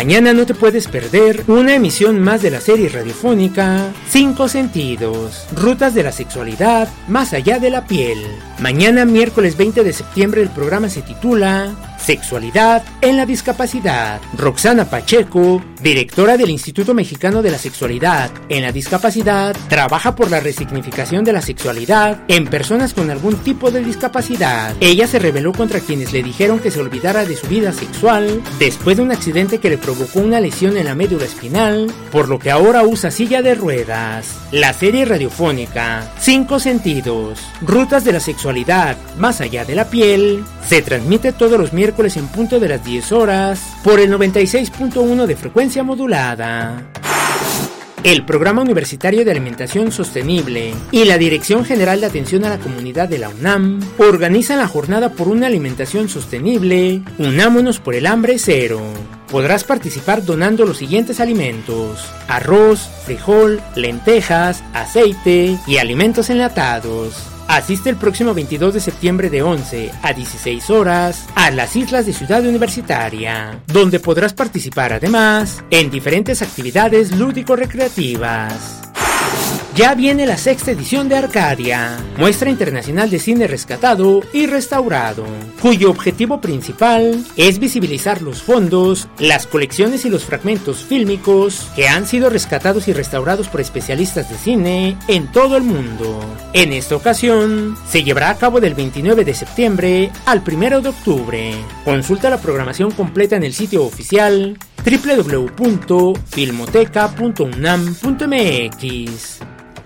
Mañana no te puedes perder una emisión más de la serie radiofónica Cinco Sentidos, Rutas de la Sexualidad más allá de la piel. Mañana miércoles 20 de septiembre el programa se titula Sexualidad en la discapacidad. Roxana Pacheco, directora del Instituto Mexicano de la Sexualidad en la Discapacidad, trabaja por la resignificación de la sexualidad en personas con algún tipo de discapacidad. Ella se rebeló contra quienes le dijeron que se olvidara de su vida sexual después de un accidente que le provocó una lesión en la médula espinal, por lo que ahora usa silla de ruedas. La serie radiofónica Cinco Sentidos, Rutas de la Sexualidad más allá de la piel, se transmite todos los miércoles en punto de las 10 horas por el 96.1 de frecuencia modulada. El Programa Universitario de Alimentación Sostenible y la Dirección General de Atención a la Comunidad de la UNAM organizan la jornada por una alimentación sostenible Unámonos por el hambre cero. Podrás participar donando los siguientes alimentos: arroz, frijol, lentejas, aceite y alimentos enlatados. Asiste el próximo 22 de septiembre de 11 a 16 horas a las Islas de Ciudad Universitaria, donde podrás participar además en diferentes actividades lúdico-recreativas. Ya viene la sexta edición de Arcadia, muestra internacional de cine rescatado y restaurado, cuyo objetivo principal es visibilizar los fondos, las colecciones y los fragmentos fílmicos que han sido rescatados y restaurados por especialistas de cine en todo el mundo. En esta ocasión, se llevará a cabo del 29 de septiembre al 1 de octubre. Consulta la programación completa en el sitio oficial www.filmoteca.unam.mx.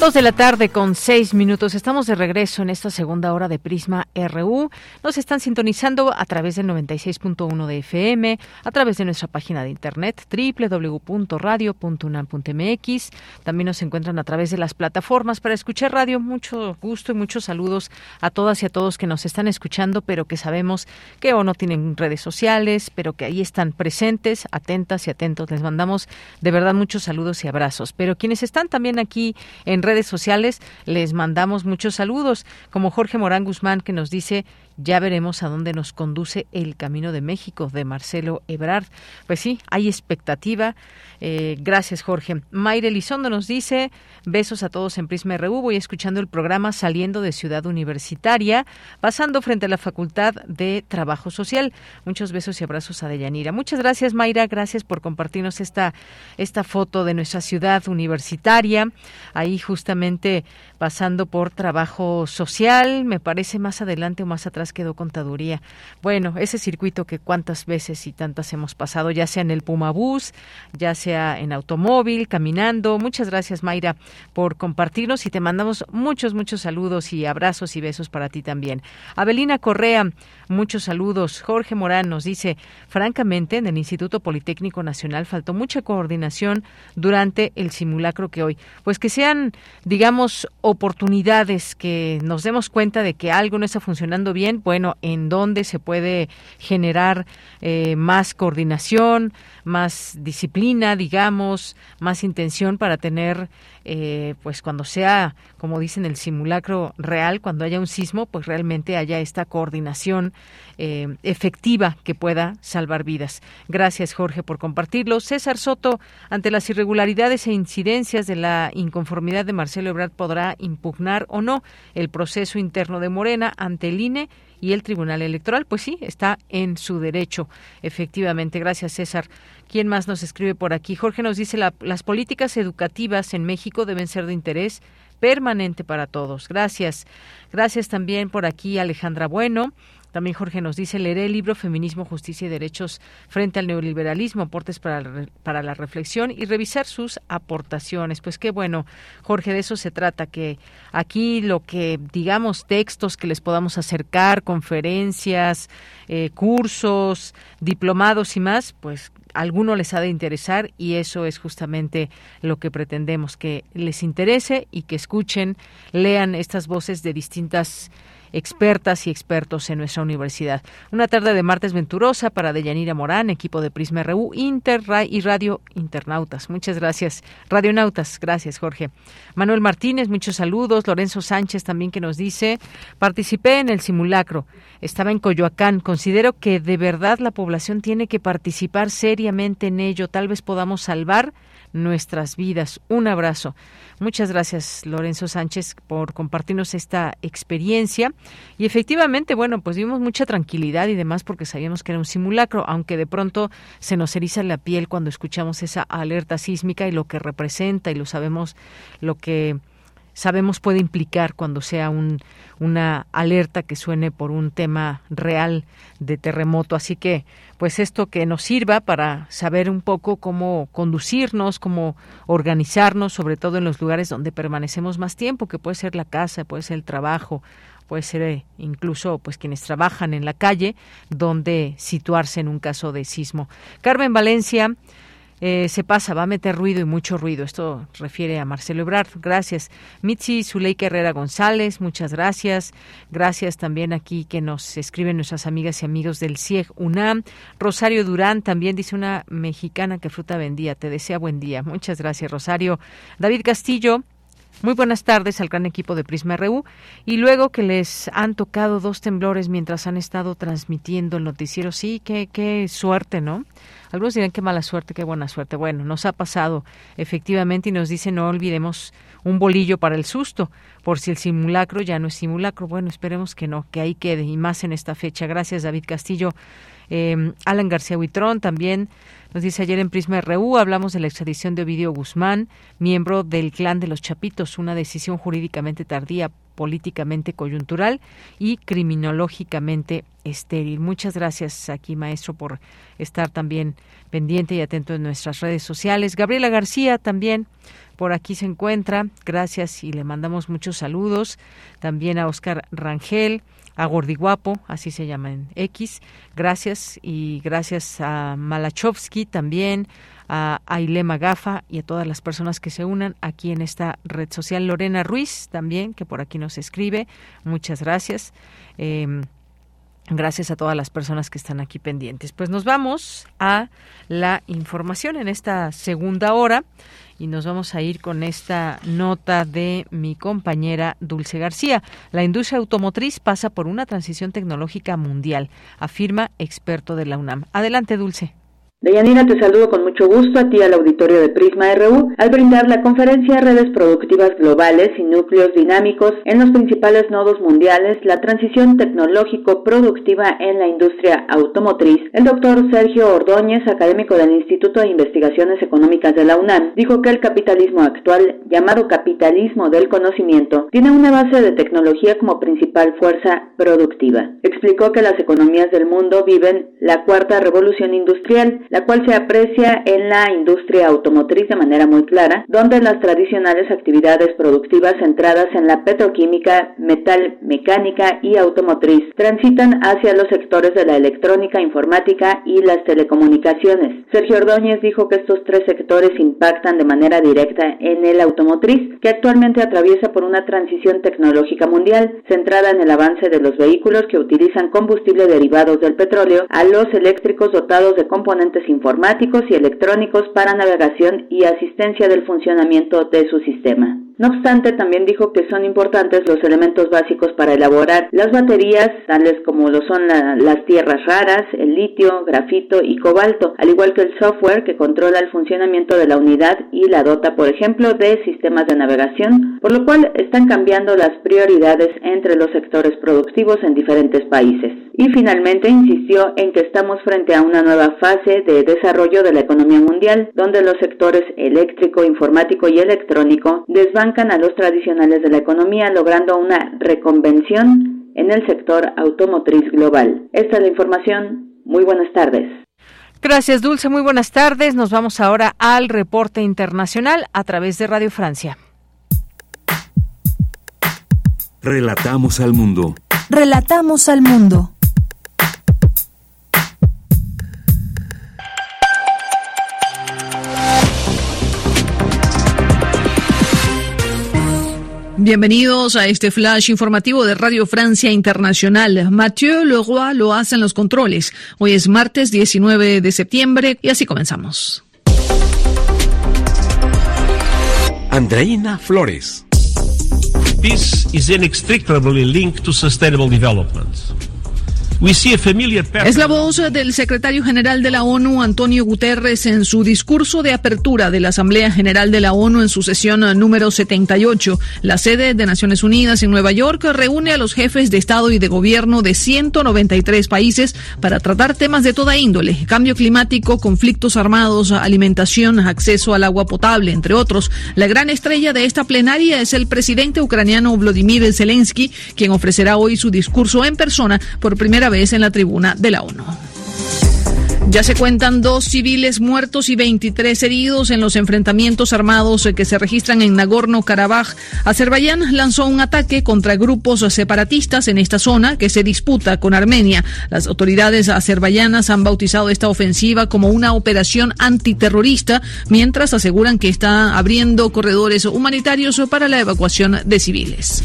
Dos de la tarde con seis minutos. Estamos de regreso en esta segunda hora de Prisma RU. Nos están sintonizando a través del 96.1 de FM, a través de nuestra página de internet www.radio.unam.mx. También nos encuentran a través de las plataformas para escuchar radio. Mucho gusto y muchos saludos a todas y a todos que nos están escuchando, pero que sabemos que o no tienen redes sociales, pero que ahí están presentes, atentas y atentos. Les mandamos de verdad muchos saludos y abrazos. Pero quienes están también aquí en redes sociales les mandamos muchos saludos, como Jorge Morán Guzmán que nos dice ya veremos a dónde nos conduce el Camino de México de Marcelo Ebrard. Pues sí, hay expectativa. Eh, gracias, Jorge. Mayre Elizondo nos dice, besos a todos en Prisma RU. Voy escuchando el programa saliendo de Ciudad Universitaria, pasando frente a la Facultad de Trabajo Social. Muchos besos y abrazos a Deyanira. Muchas gracias, Mayra. Gracias por compartirnos esta, esta foto de nuestra ciudad universitaria. Ahí justamente pasando por trabajo social, me parece más adelante o más atrás quedó contaduría. Bueno, ese circuito que cuántas veces y tantas hemos pasado, ya sea en el Puma Bus, ya sea en automóvil, caminando. Muchas gracias, Mayra, por compartirnos y te mandamos muchos, muchos saludos y abrazos y besos para ti también. Abelina Correa, muchos saludos. Jorge Morán nos dice, francamente, en el Instituto Politécnico Nacional faltó mucha coordinación durante el simulacro que hoy. Pues que sean, digamos, oportunidades, que nos demos cuenta de que algo no está funcionando bien, bueno, en dónde se puede generar eh, más coordinación, más disciplina, digamos, más intención para tener, eh, pues cuando sea, como dicen, el simulacro real, cuando haya un sismo, pues realmente haya esta coordinación eh, efectiva que pueda salvar vidas. Gracias, Jorge, por compartirlo. César Soto, ante las irregularidades e incidencias de la inconformidad de Marcelo Ebrard, podrá impugnar o no el proceso interno de Morena ante el INE y el Tribunal Electoral. Pues sí, está en su derecho, efectivamente. Gracias, César. ¿Quién más nos escribe por aquí? Jorge nos dice, la, las políticas educativas en México deben ser de interés permanente para todos. Gracias. Gracias también por aquí, Alejandra Bueno. También Jorge nos dice, leeré el libro Feminismo, Justicia y Derechos frente al neoliberalismo, aportes para, para la reflexión y revisar sus aportaciones. Pues qué bueno, Jorge, de eso se trata, que aquí lo que digamos, textos que les podamos acercar, conferencias, eh, cursos, diplomados y más, pues alguno les ha de interesar y eso es justamente lo que pretendemos, que les interese y que escuchen, lean estas voces de distintas expertas y expertos en nuestra universidad. Una tarde de martes venturosa para Deyanira Morán, equipo de Prisma RU, Inter y Radio Internautas. Muchas gracias. Radionautas, gracias Jorge. Manuel Martínez, muchos saludos. Lorenzo Sánchez también que nos dice, participé en el simulacro. Estaba en Coyoacán. Considero que de verdad la población tiene que participar seriamente en ello. Tal vez podamos salvar nuestras vidas. Un abrazo. Muchas gracias, Lorenzo Sánchez, por compartirnos esta experiencia. Y efectivamente, bueno, pues vimos mucha tranquilidad y demás porque sabíamos que era un simulacro, aunque de pronto se nos eriza la piel cuando escuchamos esa alerta sísmica y lo que representa y lo sabemos, lo que sabemos puede implicar cuando sea un, una alerta que suene por un tema real de terremoto. Así que, pues esto que nos sirva para saber un poco cómo conducirnos, cómo organizarnos, sobre todo en los lugares donde permanecemos más tiempo, que puede ser la casa, puede ser el trabajo, puede ser eh, incluso pues quienes trabajan en la calle, donde situarse en un caso de sismo. Carmen Valencia eh, se pasa, va a meter ruido y mucho ruido. Esto refiere a Marcelo Ebrard. Gracias. Mitzi Zuleika Herrera González, muchas gracias. Gracias también aquí que nos escriben nuestras amigas y amigos del CIEG UNAM. Rosario Durán también dice una mexicana que fruta vendía. Te desea buen día. Muchas gracias, Rosario. David Castillo. Muy buenas tardes al gran equipo de Prisma RU. Y luego que les han tocado dos temblores mientras han estado transmitiendo el noticiero, sí, qué, qué suerte, ¿no? Algunos dirán qué mala suerte, qué buena suerte. Bueno, nos ha pasado efectivamente y nos dice no olvidemos un bolillo para el susto, por si el simulacro ya no es simulacro. Bueno, esperemos que no, que ahí quede y más en esta fecha. Gracias, David Castillo. Eh, Alan García Huitrón también nos dice ayer en Prisma RU, hablamos de la extradición de Ovidio Guzmán, miembro del clan de los Chapitos, una decisión jurídicamente tardía, políticamente coyuntural y criminológicamente estéril. Muchas gracias aquí, maestro, por estar también pendiente y atento en nuestras redes sociales. Gabriela García también por aquí se encuentra. Gracias y le mandamos muchos saludos. También a Oscar Rangel a Gordiguapo, así se llama en X. Gracias y gracias a Malachowski también, a Ailema Gafa y a todas las personas que se unan aquí en esta red social. Lorena Ruiz también, que por aquí nos escribe. Muchas gracias. Em, gracias a todas las personas que están aquí pendientes. Pues nos vamos a la información en esta segunda hora y nos vamos a ir con esta nota de mi compañera Dulce García. La industria automotriz pasa por una transición tecnológica mundial, afirma experto de la UNAM. Adelante, Dulce. Deyanira, te saludo con mucho gusto a ti al auditorio de Prisma RU al brindar la conferencia Redes Productivas Globales y Núcleos Dinámicos en los principales nodos mundiales, la transición tecnológico-productiva en la industria automotriz. El doctor Sergio Ordóñez, académico del Instituto de Investigaciones Económicas de la UNAM, dijo que el capitalismo actual, llamado capitalismo del conocimiento, tiene una base de tecnología como principal fuerza productiva. Explicó que las economías del mundo viven la cuarta revolución industrial, la cual se aprecia en la industria automotriz de manera muy clara, donde las tradicionales actividades productivas centradas en la petroquímica, metal mecánica y automotriz transitan hacia los sectores de la electrónica, informática y las telecomunicaciones. Sergio Ordóñez dijo que estos tres sectores impactan de manera directa en el automotriz, que actualmente atraviesa por una transición tecnológica mundial centrada en el avance de los vehículos que utilizan combustible derivados del petróleo a los eléctricos dotados de componentes informáticos y electrónicos para navegación y asistencia del funcionamiento de su sistema. No obstante, también dijo que son importantes los elementos básicos para elaborar las baterías, tales como lo son las tierras raras, el litio, grafito y cobalto, al igual que el software que controla el funcionamiento de la unidad y la dota, por ejemplo, de sistemas de navegación, por lo cual están cambiando las prioridades entre los sectores productivos en diferentes países. Y finalmente insistió en que estamos frente a una nueva fase de desarrollo de la economía mundial, donde los sectores eléctrico, informático y electrónico desbancan a los tradicionales de la economía, logrando una reconvención en el sector automotriz global. Esta es la información. Muy buenas tardes. Gracias, Dulce. Muy buenas tardes. Nos vamos ahora al reporte internacional a través de Radio Francia. Relatamos al mundo. Relatamos al mundo. Bienvenidos a este flash informativo de Radio Francia Internacional. Mathieu Leroy lo hace en los controles. Hoy es martes 19 de septiembre y así comenzamos. Andreina Flores. Peace is inextricably linked to sustainable development. Es la voz del secretario general de la ONU, Antonio Guterres, en su discurso de apertura de la Asamblea General de la ONU en su sesión número 78. La sede de Naciones Unidas en Nueva York reúne a los jefes de Estado y de Gobierno de 193 países para tratar temas de toda índole, cambio climático, conflictos armados, alimentación, acceso al agua potable, entre otros. La gran estrella de esta plenaria es el presidente ucraniano Vladimir Zelensky, quien ofrecerá hoy su discurso en persona por primera vez en la tribuna de la ONU. Ya se cuentan dos civiles muertos y 23 heridos en los enfrentamientos armados que se registran en Nagorno-Karabaj. Azerbaiyán lanzó un ataque contra grupos separatistas en esta zona que se disputa con Armenia. Las autoridades azerbaiyanas han bautizado esta ofensiva como una operación antiterrorista, mientras aseguran que está abriendo corredores humanitarios para la evacuación de civiles.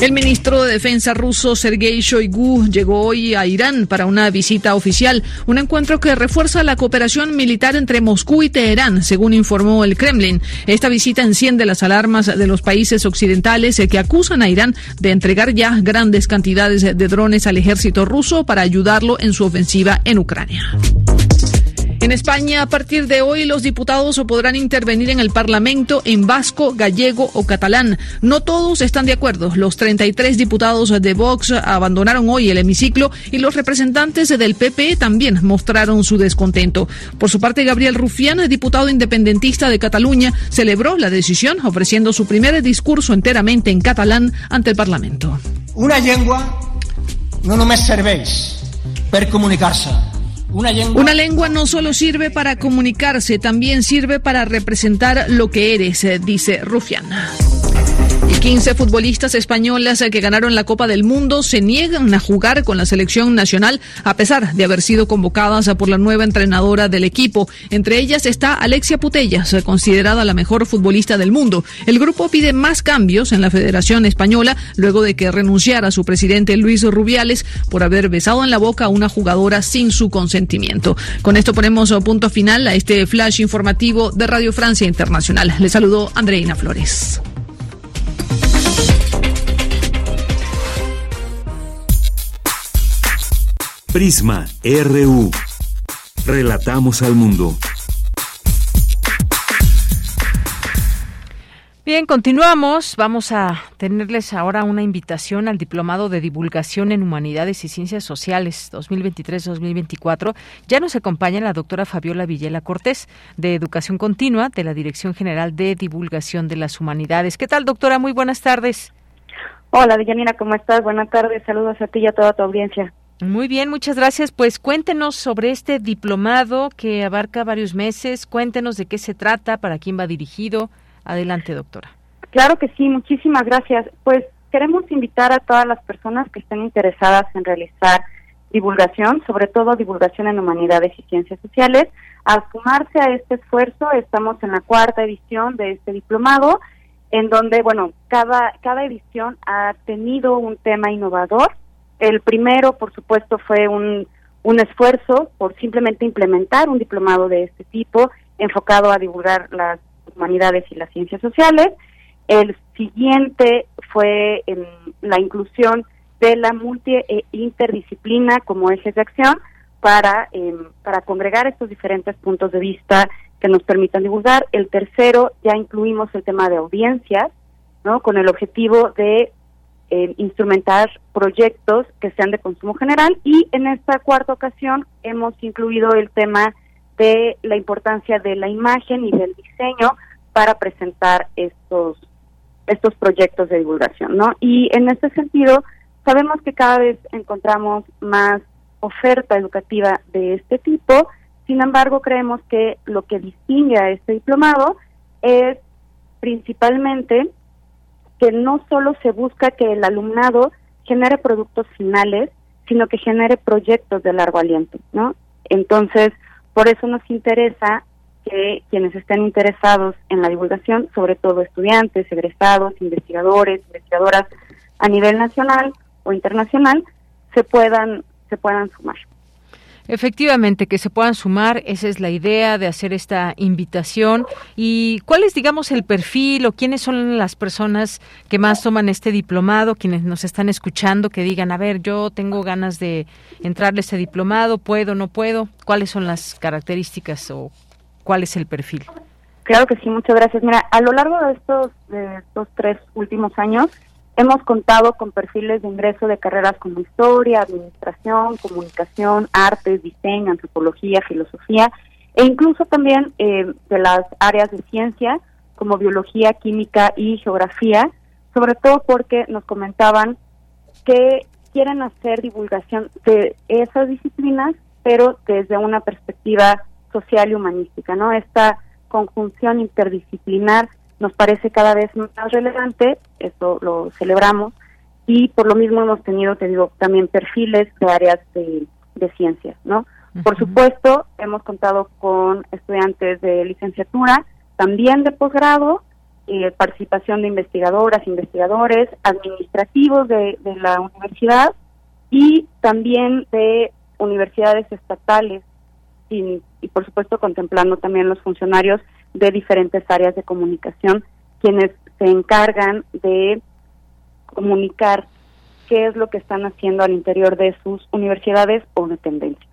El ministro de Defensa ruso Sergei Shoigu llegó hoy a Irán para una visita oficial, un encuentro que refuerza la cooperación militar entre Moscú y Teherán, según informó el Kremlin. Esta visita enciende las alarmas de los países occidentales que acusan a Irán de entregar ya grandes cantidades de drones al ejército ruso para ayudarlo en su ofensiva en Ucrania. En España, a partir de hoy, los diputados podrán intervenir en el Parlamento en vasco, gallego o catalán. No todos están de acuerdo. Los 33 diputados de Vox abandonaron hoy el hemiciclo y los representantes del PP también mostraron su descontento. Por su parte, Gabriel Rufián, diputado independentista de Cataluña, celebró la decisión ofreciendo su primer discurso enteramente en catalán ante el Parlamento. Una lengua no només serveix per comunicarse una lengua... no solo sirve para comunicarse, también sirve para representar lo que eres, eh, dice Rufián. Y 15 futbolistas españolas que ganaron la Copa del Mundo se niegan a jugar con la selección nacional a pesar de haber sido convocadas por la nueva entrenadora del equipo. Entre ellas está Alexia Putellas, considerada la mejor futbolista del mundo. El grupo pide más cambios en la Federación Española luego de que renunciara su presidente Luis Rubiales por haber besado en la boca a una jugadora sin su consentimiento. Con esto ponemos punto final a este flash informativo de Radio Francia Internacional. Le saludó Andreina Flores. Prisma RU. Relatamos al mundo. Bien, continuamos. Vamos a tenerles ahora una invitación al Diplomado de Divulgación en Humanidades y Ciencias Sociales 2023-2024. Ya nos acompaña la doctora Fabiola Villela Cortés, de Educación Continua, de la Dirección General de Divulgación de las Humanidades. ¿Qué tal, doctora? Muy buenas tardes. Hola, Deyanira, ¿cómo estás? Buenas tardes. Saludos a ti y a toda tu audiencia. Muy bien, muchas gracias. Pues cuéntenos sobre este diplomado que abarca varios meses. Cuéntenos de qué se trata, para quién va dirigido. Adelante, doctora. Claro que sí, muchísimas gracias. Pues queremos invitar a todas las personas que estén interesadas en realizar divulgación, sobre todo divulgación en humanidades y ciencias sociales, a sumarse a este esfuerzo. Estamos en la cuarta edición de este diplomado, en donde, bueno, cada, cada edición ha tenido un tema innovador el primero, por supuesto, fue un, un esfuerzo por simplemente implementar un diplomado de este tipo enfocado a divulgar las humanidades y las ciencias sociales. El siguiente fue la inclusión de la multi e interdisciplina como ejes de acción para, em, para congregar estos diferentes puntos de vista que nos permitan divulgar. El tercero, ya incluimos el tema de audiencias, ¿no? Con el objetivo de em, instrumentar proyectos que sean de consumo general y en esta cuarta ocasión hemos incluido el tema de la importancia de la imagen y del diseño para presentar estos estos proyectos de divulgación, ¿no? Y en este sentido, sabemos que cada vez encontramos más oferta educativa de este tipo, sin embargo, creemos que lo que distingue a este diplomado es principalmente que no solo se busca que el alumnado genere productos finales, sino que genere proyectos de largo aliento, ¿no? Entonces, por eso nos interesa que quienes estén interesados en la divulgación, sobre todo estudiantes, egresados, investigadores, investigadoras a nivel nacional o internacional, se puedan se puedan sumar. Efectivamente, que se puedan sumar, esa es la idea de hacer esta invitación. ¿Y cuál es, digamos, el perfil o quiénes son las personas que más toman este diplomado, quienes nos están escuchando, que digan, a ver, yo tengo ganas de entrarle a este diplomado, puedo, no puedo? ¿Cuáles son las características o cuál es el perfil? Claro que sí, muchas gracias. Mira, a lo largo de estos, de estos tres últimos años, hemos contado con perfiles de ingreso de carreras como historia, administración, comunicación, artes, diseño, antropología, filosofía, e incluso también eh, de las áreas de ciencia como biología, química y geografía, sobre todo porque nos comentaban que quieren hacer divulgación de esas disciplinas, pero desde una perspectiva social y humanística, ¿no? Esta conjunción interdisciplinar nos parece cada vez más relevante, esto lo celebramos, y por lo mismo hemos tenido, te digo, también perfiles de áreas de, ciencias, ¿no? Por supuesto, hemos contado con estudiantes de licenciatura, también de posgrado, eh, participación de investigadoras, investigadores, administrativos de, de la universidad y también de universidades estatales y, por supuesto contemplando también los funcionarios de diferentes áreas de comunicación quienes se encargan de comunicar qué es lo que están haciendo al interior de sus universidades o dependencias.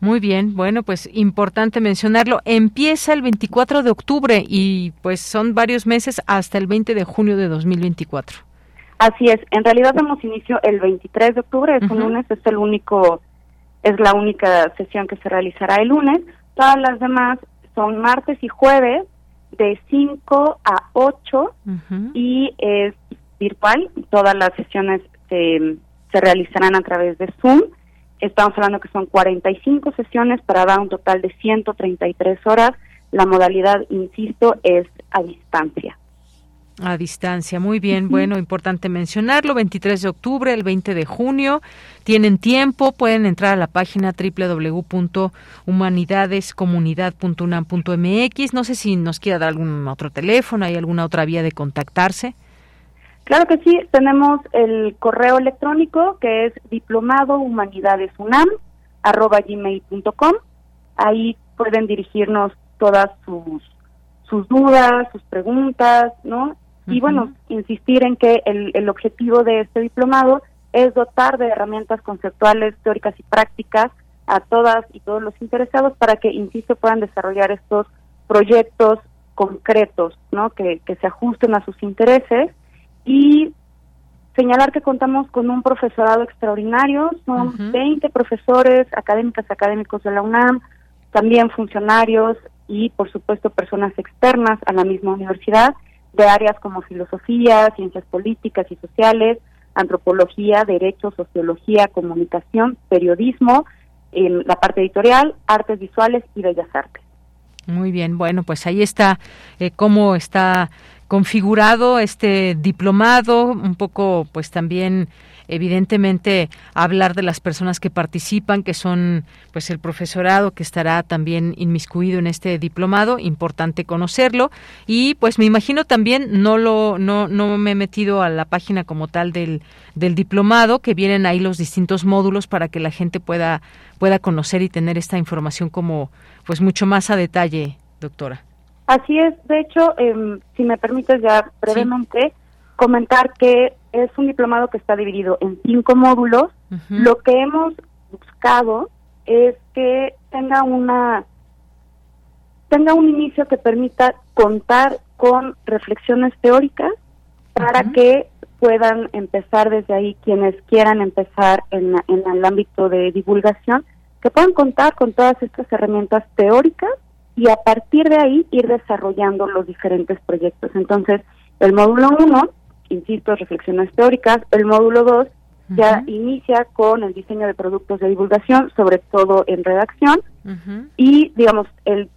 Muy bien, bueno, pues importante mencionarlo. Empieza el 24 de octubre y pues son varios meses hasta el 20 de junio de 2024. Así es, en realidad damos inicio el 23 de octubre, es un lunes, es el único es la única sesión que se realizará el lunes. Todas las demás son martes y jueves de 5 a 8 y es virtual. Todas las sesiones se, se realizarán a través de Zoom. Estamos hablando que son 45 sesiones para dar un total de 133 horas. La modalidad, insisto, es a distancia. A distancia, muy bien. Bueno, importante mencionarlo. 23 de octubre, el 20 de junio. Tienen tiempo, pueden entrar a la página www.humanidadescomunidad.unam.mx. No sé si nos quiera dar algún otro teléfono, hay alguna otra vía de contactarse. Claro que sí, tenemos el correo electrónico que es diplomadohumanidadesunam@gmail.com. Ahí pueden dirigirnos todas sus sus dudas, sus preguntas, ¿no? Y bueno, insistir en que el, el objetivo de este diplomado es dotar de herramientas conceptuales, teóricas y prácticas a todas y todos los interesados para que, insisto, puedan desarrollar estos proyectos concretos, ¿no? Que, que se ajusten a sus intereses. Y señalar que contamos con un profesorado extraordinario, son 20 profesores, académicas, académicos de la UNAM, también funcionarios y, por supuesto, personas externas a la misma universidad de áreas como filosofía, ciencias políticas y sociales, antropología, derecho, sociología, comunicación, periodismo, en la parte editorial, artes visuales y bellas artes. Muy bien, bueno, pues ahí está eh, cómo está configurado este diplomado, un poco pues también evidentemente hablar de las personas que participan, que son pues el profesorado que estará también inmiscuido en este diplomado, importante conocerlo. Y pues me imagino también no lo no no me he metido a la página como tal del del diplomado, que vienen ahí los distintos módulos para que la gente pueda pueda conocer y tener esta información como pues mucho más a detalle, doctora. Así es, de hecho, em, si me permites ya brevemente comentar que es un diplomado que está dividido en cinco módulos. Lo que hemos buscado es que tenga una tenga un inicio que permita contar con reflexiones teóricas para que puedan empezar desde ahí quienes quieran empezar en, en el ámbito de divulgación, que puedan contar con todas estas herramientas teóricas y a partir de ahí ir desarrollando los diferentes proyectos. Entonces, el módulo 1, insisto, reflexiones teóricas, el módulo 2 ya inicia con el diseño de productos de divulgación, sobre todo en redacción, y digamos, el,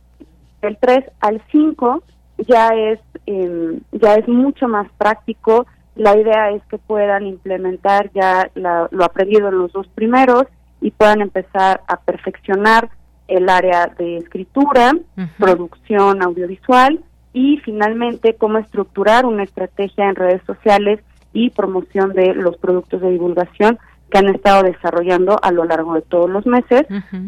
el 3 al 5 ya es, em, ya es mucho más práctico, la idea es que puedan implementar ya lo aprendido en los dos primeros y puedan empezar a perfeccionar el área de escritura, producción audiovisual y finalmente cómo estructurar una estrategia en redes sociales y promoción de los productos de divulgación que han estado desarrollando a lo largo de todos los meses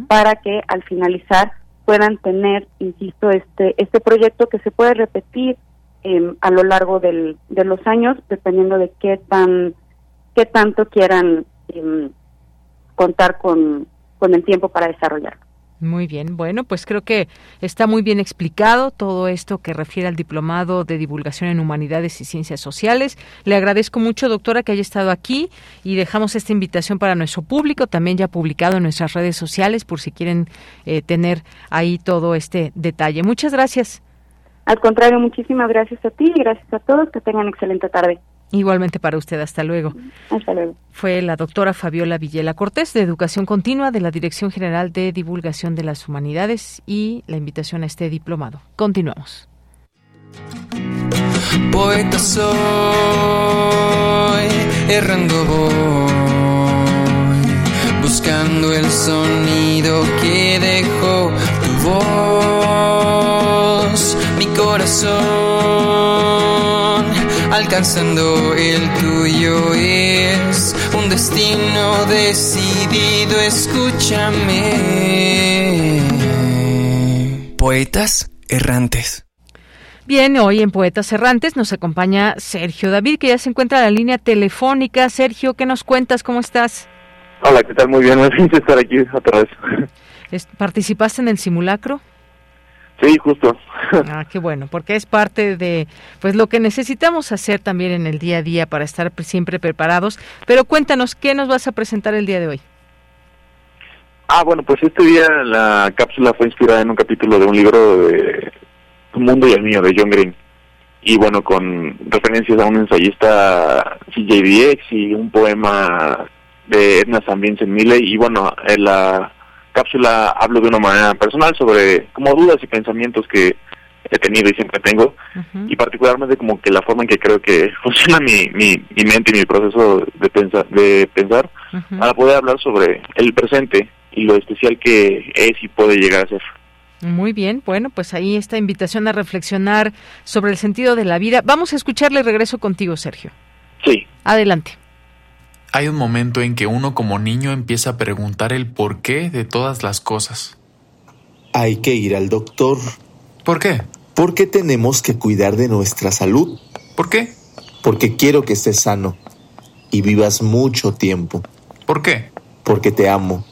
para que al finalizar puedan tener, insisto, este este proyecto que se puede repetir em, a lo largo del, de los años dependiendo de qué tan qué tanto quieran em, contar con, con el tiempo para desarrollarlo. Muy bien, bueno, pues creo que está muy bien explicado todo esto que refiere al diplomado de divulgación en humanidades y ciencias sociales. Le agradezco mucho, doctora, que haya estado aquí y dejamos esta invitación para nuestro público, también ya publicado en nuestras redes sociales, por si quieren eh, tener ahí todo este detalle. Muchas gracias. Al contrario, muchísimas gracias a ti y gracias a todos. Que tengan excelente tarde. Igualmente para usted, hasta luego. Hasta luego. Fue la doctora Fabiola Villela Cortés de Educación Continua de la Dirección General de Divulgación de las Humanidades y la invitación a este diplomado. Continuamos. Poeta soy, errando voy, buscando el sonido que dejó tu voz, mi corazón alcanzando el tuyo es un destino decidido, escúchame. Poetas errantes. Bien, hoy en Poetas Errantes nos acompaña Sergio David, que ya se encuentra en la línea telefónica. Sergio, ¿qué nos cuentas? ¿Cómo estás? Hola, ¿qué tal? Muy bien, me siento estar aquí otra vez. ¿Participaste en el simulacro? Sí, justo. Ah, qué bueno, porque es parte de pues lo que necesitamos hacer también en el día a día para estar siempre preparados. Pero cuéntanos, ¿qué nos vas a presentar el día de hoy? Ah, bueno, pues este día la cápsula fue inspirada en un capítulo de un libro de Tu mundo y el mío de John Green. Y bueno, con referencias a un ensayista CJDX y un poema de Edna San Vincent Milley. Y bueno, la cápsula hablo de una manera personal sobre como dudas y pensamientos que he tenido y siempre tengo y particularmente como que la forma en que creo que funciona mi, mi, mente y mi proceso de, pensar de pensar para poder hablar sobre el presente y lo especial que es y puede llegar a ser. Muy bien, bueno, pues ahí esta invitación a reflexionar sobre el sentido de la vida. Vamos a escucharle regreso contigo, Sergio. Sí. Adelante hay un momento en que uno como niño empieza a preguntar el porqué de todas las cosas. Hay que ir al doctor. ¿Por qué? Porque tenemos que cuidar de nuestra salud. ¿Por qué? Porque quiero que estés sano y vivas mucho tiempo. ¿Por qué? Porque te amo.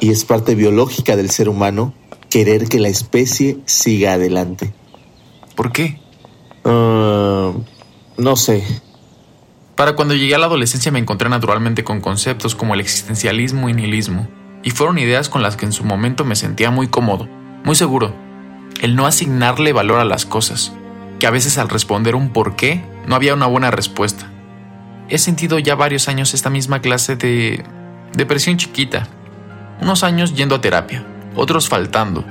Y es parte biológica del ser humano querer que la especie siga adelante. ¿Por qué? Ah, no sé. Para cuando llegué a la adolescencia me encontré naturalmente con conceptos como el existencialismo y nihilismo, y fueron ideas con las que en su momento me sentía muy cómodo, muy seguro. El no asignarle valor a las cosas, que a veces al responder un por qué no había una buena respuesta. He sentido ya varios años esta misma clase de depresión chiquita, unos años yendo a terapia, otros faltando.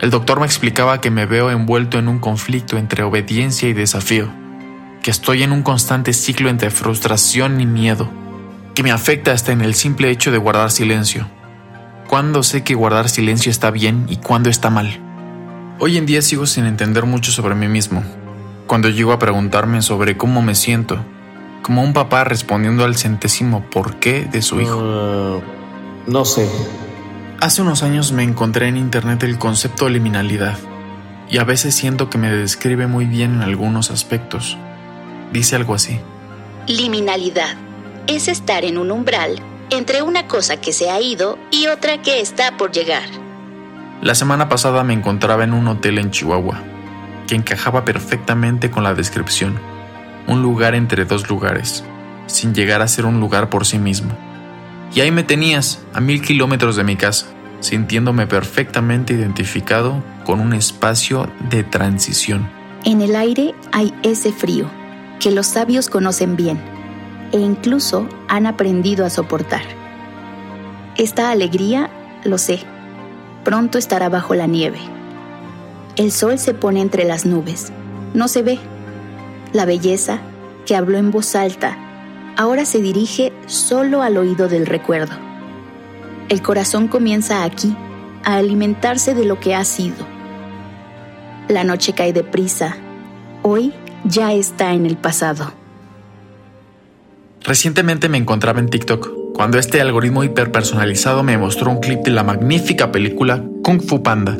El doctor me explicaba que me veo envuelto en un conflicto entre obediencia y desafío que estoy en un constante ciclo entre frustración y miedo, que me afecta hasta en el simple hecho de guardar silencio. ¿Cuándo sé que guardar silencio está bien y cuándo está mal? Hoy en día sigo sin entender mucho sobre mí mismo. Cuando llego a preguntarme sobre cómo me siento, como un papá respondiendo al centésimo por qué de su hijo. Uh, no sé. Hace unos años me encontré en internet el concepto de liminalidad y a veces siento que me describe muy bien en algunos aspectos. Dice algo así. Liminalidad es estar en un umbral entre una cosa que se ha ido y otra que está por llegar. La semana pasada me encontraba en un hotel en Chihuahua, que encajaba perfectamente con la descripción. Un lugar entre dos lugares, sin llegar a ser un lugar por sí mismo. Y ahí me tenías, a mil kilómetros de mi casa, sintiéndome perfectamente identificado con un espacio de transición. En el aire hay ese frío que los sabios conocen bien e incluso han aprendido a soportar. Esta alegría, lo sé, pronto estará bajo la nieve. El sol se pone entre las nubes, no se ve. La belleza, que habló en voz alta, ahora se dirige solo al oído del recuerdo. El corazón comienza aquí, a alimentarse de lo que ha sido. La noche cae deprisa, hoy ya está en el pasado. Recientemente me encontraba en TikTok cuando este algoritmo hiperpersonalizado me mostró un clip de la magnífica película Kung Fu Panda.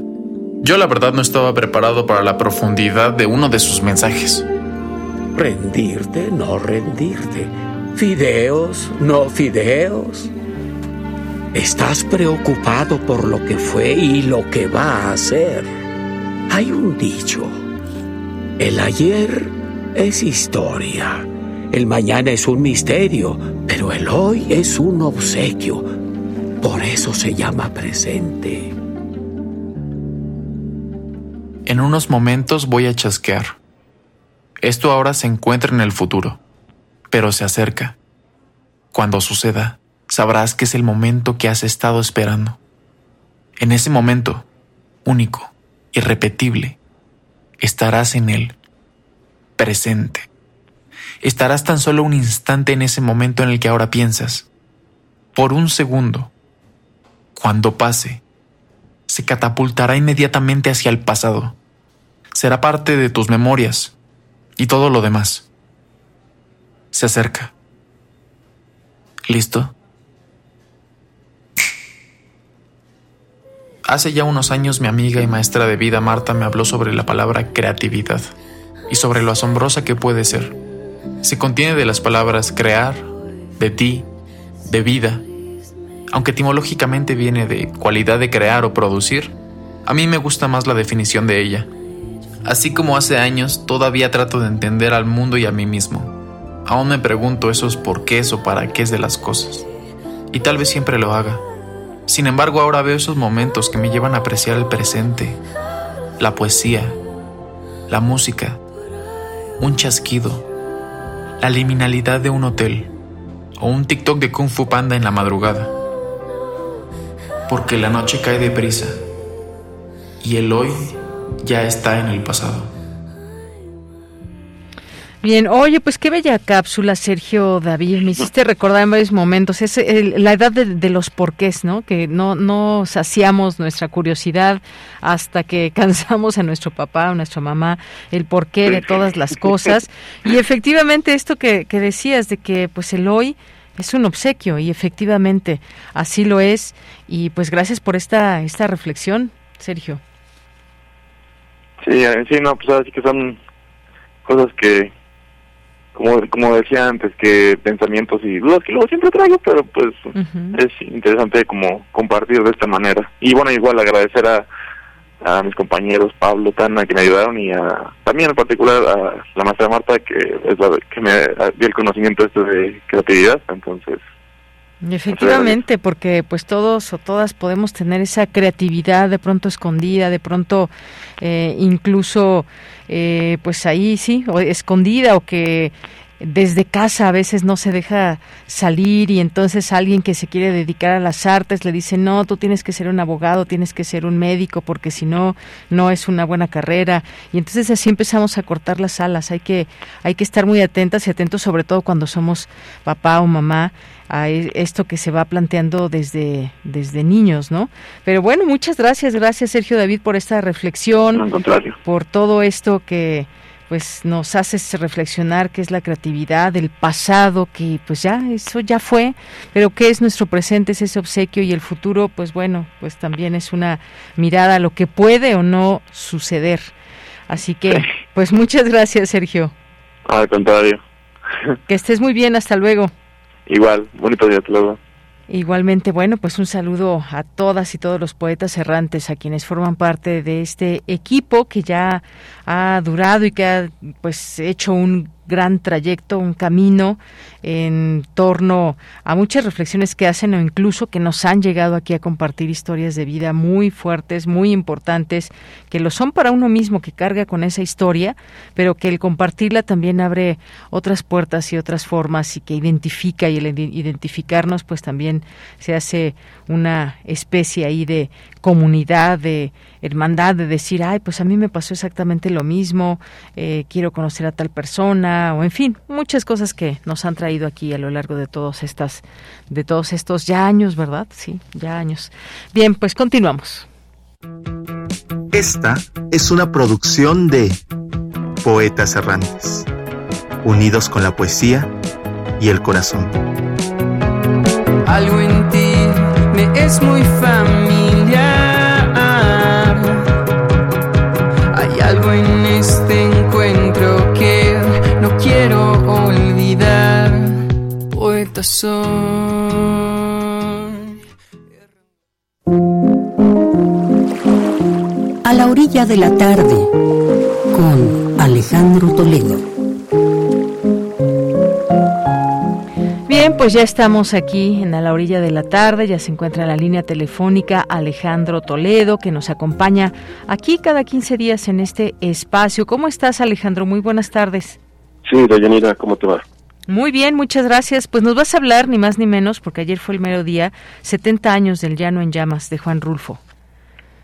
Yo la verdad no estaba preparado para la profundidad de uno de sus mensajes. Rendirte, no rendirte. Fideos, no fideos. Estás preocupado por lo que fue y lo que va a ser. Hay un dicho. El ayer es historia el mañana es un misterio, pero el hoy es un obsequio. Por eso se llama presente. En unos momentos voy a chasquear. Esto ahora se encuentra en el futuro, pero se acerca. Cuando suceda, sabrás que es el momento que has estado esperando. En ese momento, único, irrepetible, estarás en él, presente estarás tan solo un instante en ese momento en el que ahora piensas. Por un segundo. Cuando pase, se catapultará inmediatamente hacia el pasado. Será parte de tus memorias y todo lo demás. Se acerca. ¿Listo? Hace ya unos años mi amiga y maestra de vida Marta me habló sobre la palabra creatividad y sobre lo asombrosa que puede ser se contiene de las palabras crear, de ti, de vida. Aunque etimológicamente viene de cualidad de crear o producir, a mí me gusta más la definición de ella. Así como hace años, todavía trato de entender al mundo y a mí mismo. Aún me pregunto esos porqués o para qué de las cosas. Y tal vez siempre lo haga. Sin embargo, ahora veo esos momentos que me llevan a apreciar el presente, la poesía, la música, un chasquido, la liminalidad de un hotel o un TikTok de Kung Fu Panda en la madrugada. Porque la noche cae deprisa y el hoy ya está en el pasado. Bien, oye, pues qué bella cápsula, Sergio David. Me hiciste recordar en varios momentos. Es la edad de, los porqués, ¿no? Que no, no saciamos nuestra curiosidad hasta que cansamos a nuestro papá o nuestra mamá el porqué de todas las cosas. Y efectivamente esto que, que decías de que pues el hoy es un obsequio y efectivamente así lo es. Y pues gracias por esta, esta reflexión, Sergio. Sí, eh, sí, no, pues así que son cosas que como, como decía antes, que pensamientos y dudas que luego siempre traigo, pero pues es interesante como compartir de esta manera. Y bueno, igual agradecer a, a mis compañeros Pablo, Tana, que me ayudaron y a, también en particular a la maestra Marta, que es la que me dio el conocimiento este de creatividad, entonces... Efectivamente, porque pues todos o todas podemos tener esa creatividad de pronto escondida, de pronto eh, incluso eh, pues ahí sí, o escondida o que desde casa a veces no se deja salir y entonces alguien que se quiere dedicar a las artes le dice, no, tú tienes que ser un abogado, tienes que ser un médico porque si no, no es una buena carrera. Y entonces así empezamos a cortar las alas. Hay que, hay que estar muy atentas y atentos sobre todo cuando somos papá o mamá a e, esto que se va planteando desde, desde niños, ¿no? Pero bueno, muchas gracias, gracias Sergio David por esta reflexión, por todo esto que pues nos haces reflexionar qué es la creatividad del pasado, que pues ya eso ya fue, pero qué es nuestro presente, es ese obsequio y el futuro, pues bueno, pues también es una mirada a lo que puede o no suceder Así que, pues muchas gracias, Sergio. Al contrario. Que estés muy bien, hasta luego. Igual, bonito día, hasta luego. Igualmente, bueno, pues un saludo a todas y todos los poetas errantes, a quienes forman parte de este equipo que ya ha durado y que ha pues hecho un gran trayecto, un camino en torno a muchas reflexiones que hacen o incluso que nos han llegado aquí a compartir historias de vida muy fuertes, muy importantes, que lo son para uno mismo que carga con esa historia, pero que el compartirla también abre otras puertas y otras formas y que identifica y el identificarnos pues también se hace una especie ahí de comunidad, de hermandad, de decir, ay, pues a mí me pasó exactamente lo mismo, eh, quiero conocer a tal persona, o en fin, muchas cosas que nos han traído aquí a lo largo de todos estas, de todos estos ya años, ¿verdad? Sí, ya años. Bien, pues continuamos. Esta es una producción de Poetas Errantes, unidos con la poesía y el corazón. Algo en ti me es muy familiar. Soy. A la orilla de la tarde, con Alejandro Toledo. Bien, pues ya estamos aquí en a la orilla de la tarde, ya se encuentra en la línea telefónica Alejandro Toledo, que nos acompaña aquí cada 15 días en este espacio. ¿Cómo estás, Alejandro? Muy buenas tardes. Sí, Dayanira, ¿cómo te va? Muy bien, muchas gracias. Pues nos vas a hablar, ni más ni menos, porque ayer fue el mero día, 70 años del Llano en Llamas, de Juan Rulfo.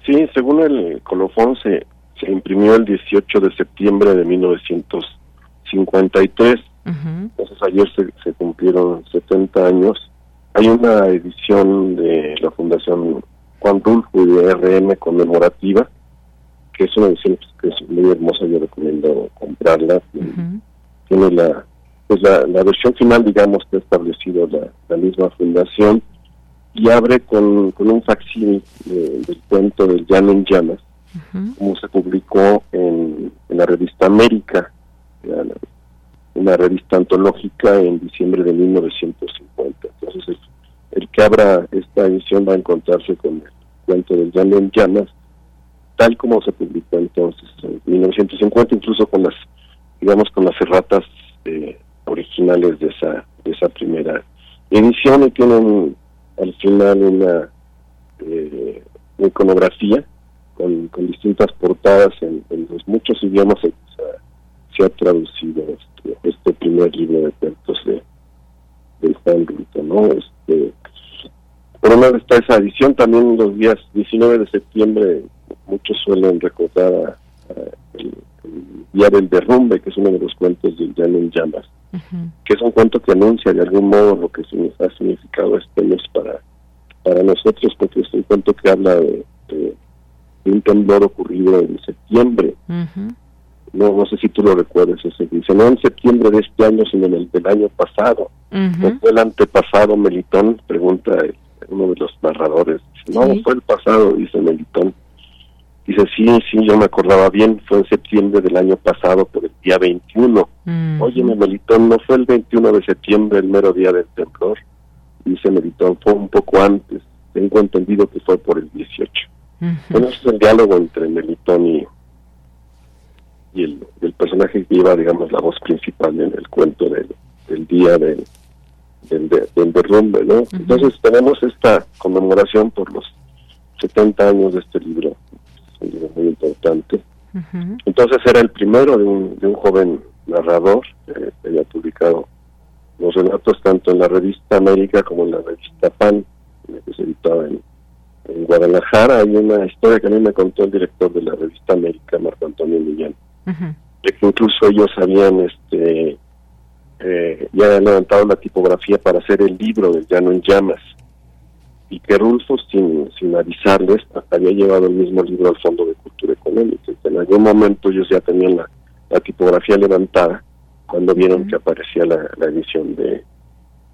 Sí, según el colofón, se, se imprimió el 18 de septiembre de 1953 entonces ayer se, cumplieron 70 años. Hay una edición de la Fundación Juan Rulfo y de RM conmemorativa, que es una edición pues, que es muy hermosa, yo recomiendo comprarla. Tiene la pues la, versión final, digamos, que ha establecido la, misma fundación y abre con, con un facsímil del cuento del Llano en Llamas, como se publicó en, en la revista América, una revista antológica en diciembre de 1950. Entonces, el, que abra esta edición va a encontrarse con el cuento del Llano en Llamas, tal como se publicó entonces en 1950, incluso con las, digamos, con las erratas eh, originales de esa, de esa primera edición y tienen al final una, eh, iconografía con, distintas portadas en, los muchos idiomas se ha traducido este primer libro de cuentos de, de Juan ¿no? Este, por una vez está esa edición, también los días 19 de septiembre muchos suelen recordar el, Día del Derrumbe, que es uno de los cuentos de Llano en Llamas, que es un cuento que anuncia de algún modo lo que ha significado este mes para, para nosotros, porque es un cuento que habla de, un temblor ocurrido en septiembre no, no sé si tú lo recuerdas, ese dice, no en septiembre de este año, sino en el del año pasado. ¿No fue el antepasado, Melitón? Pregunta uno de los narradores. no, fue el pasado, dice Melitón. Dice, sí, sí, yo me acordaba bien, fue en septiembre del año pasado, por el día 21. Oye, Melitón, ¿no fue el 21 de septiembre, el mero día del temblor? Dice Melitón, fue un poco antes. Tengo entendido que fue por el 18. Bueno, ese es el diálogo entre Melitón y, y el, personaje que lleva, digamos, la voz principal en el cuento del, día del, del, derrumbe, ¿no? Entonces tenemos esta conmemoración por los 70 años de este libro, es un libro muy importante. Entonces era el primero de un, de un joven narrador eh, que había publicado los relatos tanto en la revista América como en la revista PAN, que se editaba en, en Guadalajara. Hay una historia que a mí me contó el director de la revista América, Marco Antonio Millán, de que incluso ellos habían este eh, ya habían levantado la tipografía para hacer el libro del Llano en Llamas y que Rulfo sin, sin avisarles había llevado el mismo libro al Fondo de Cultura Económica. En algún momento ellos ya tenían la, tipografía levantada cuando vieron que aparecía la, la edición de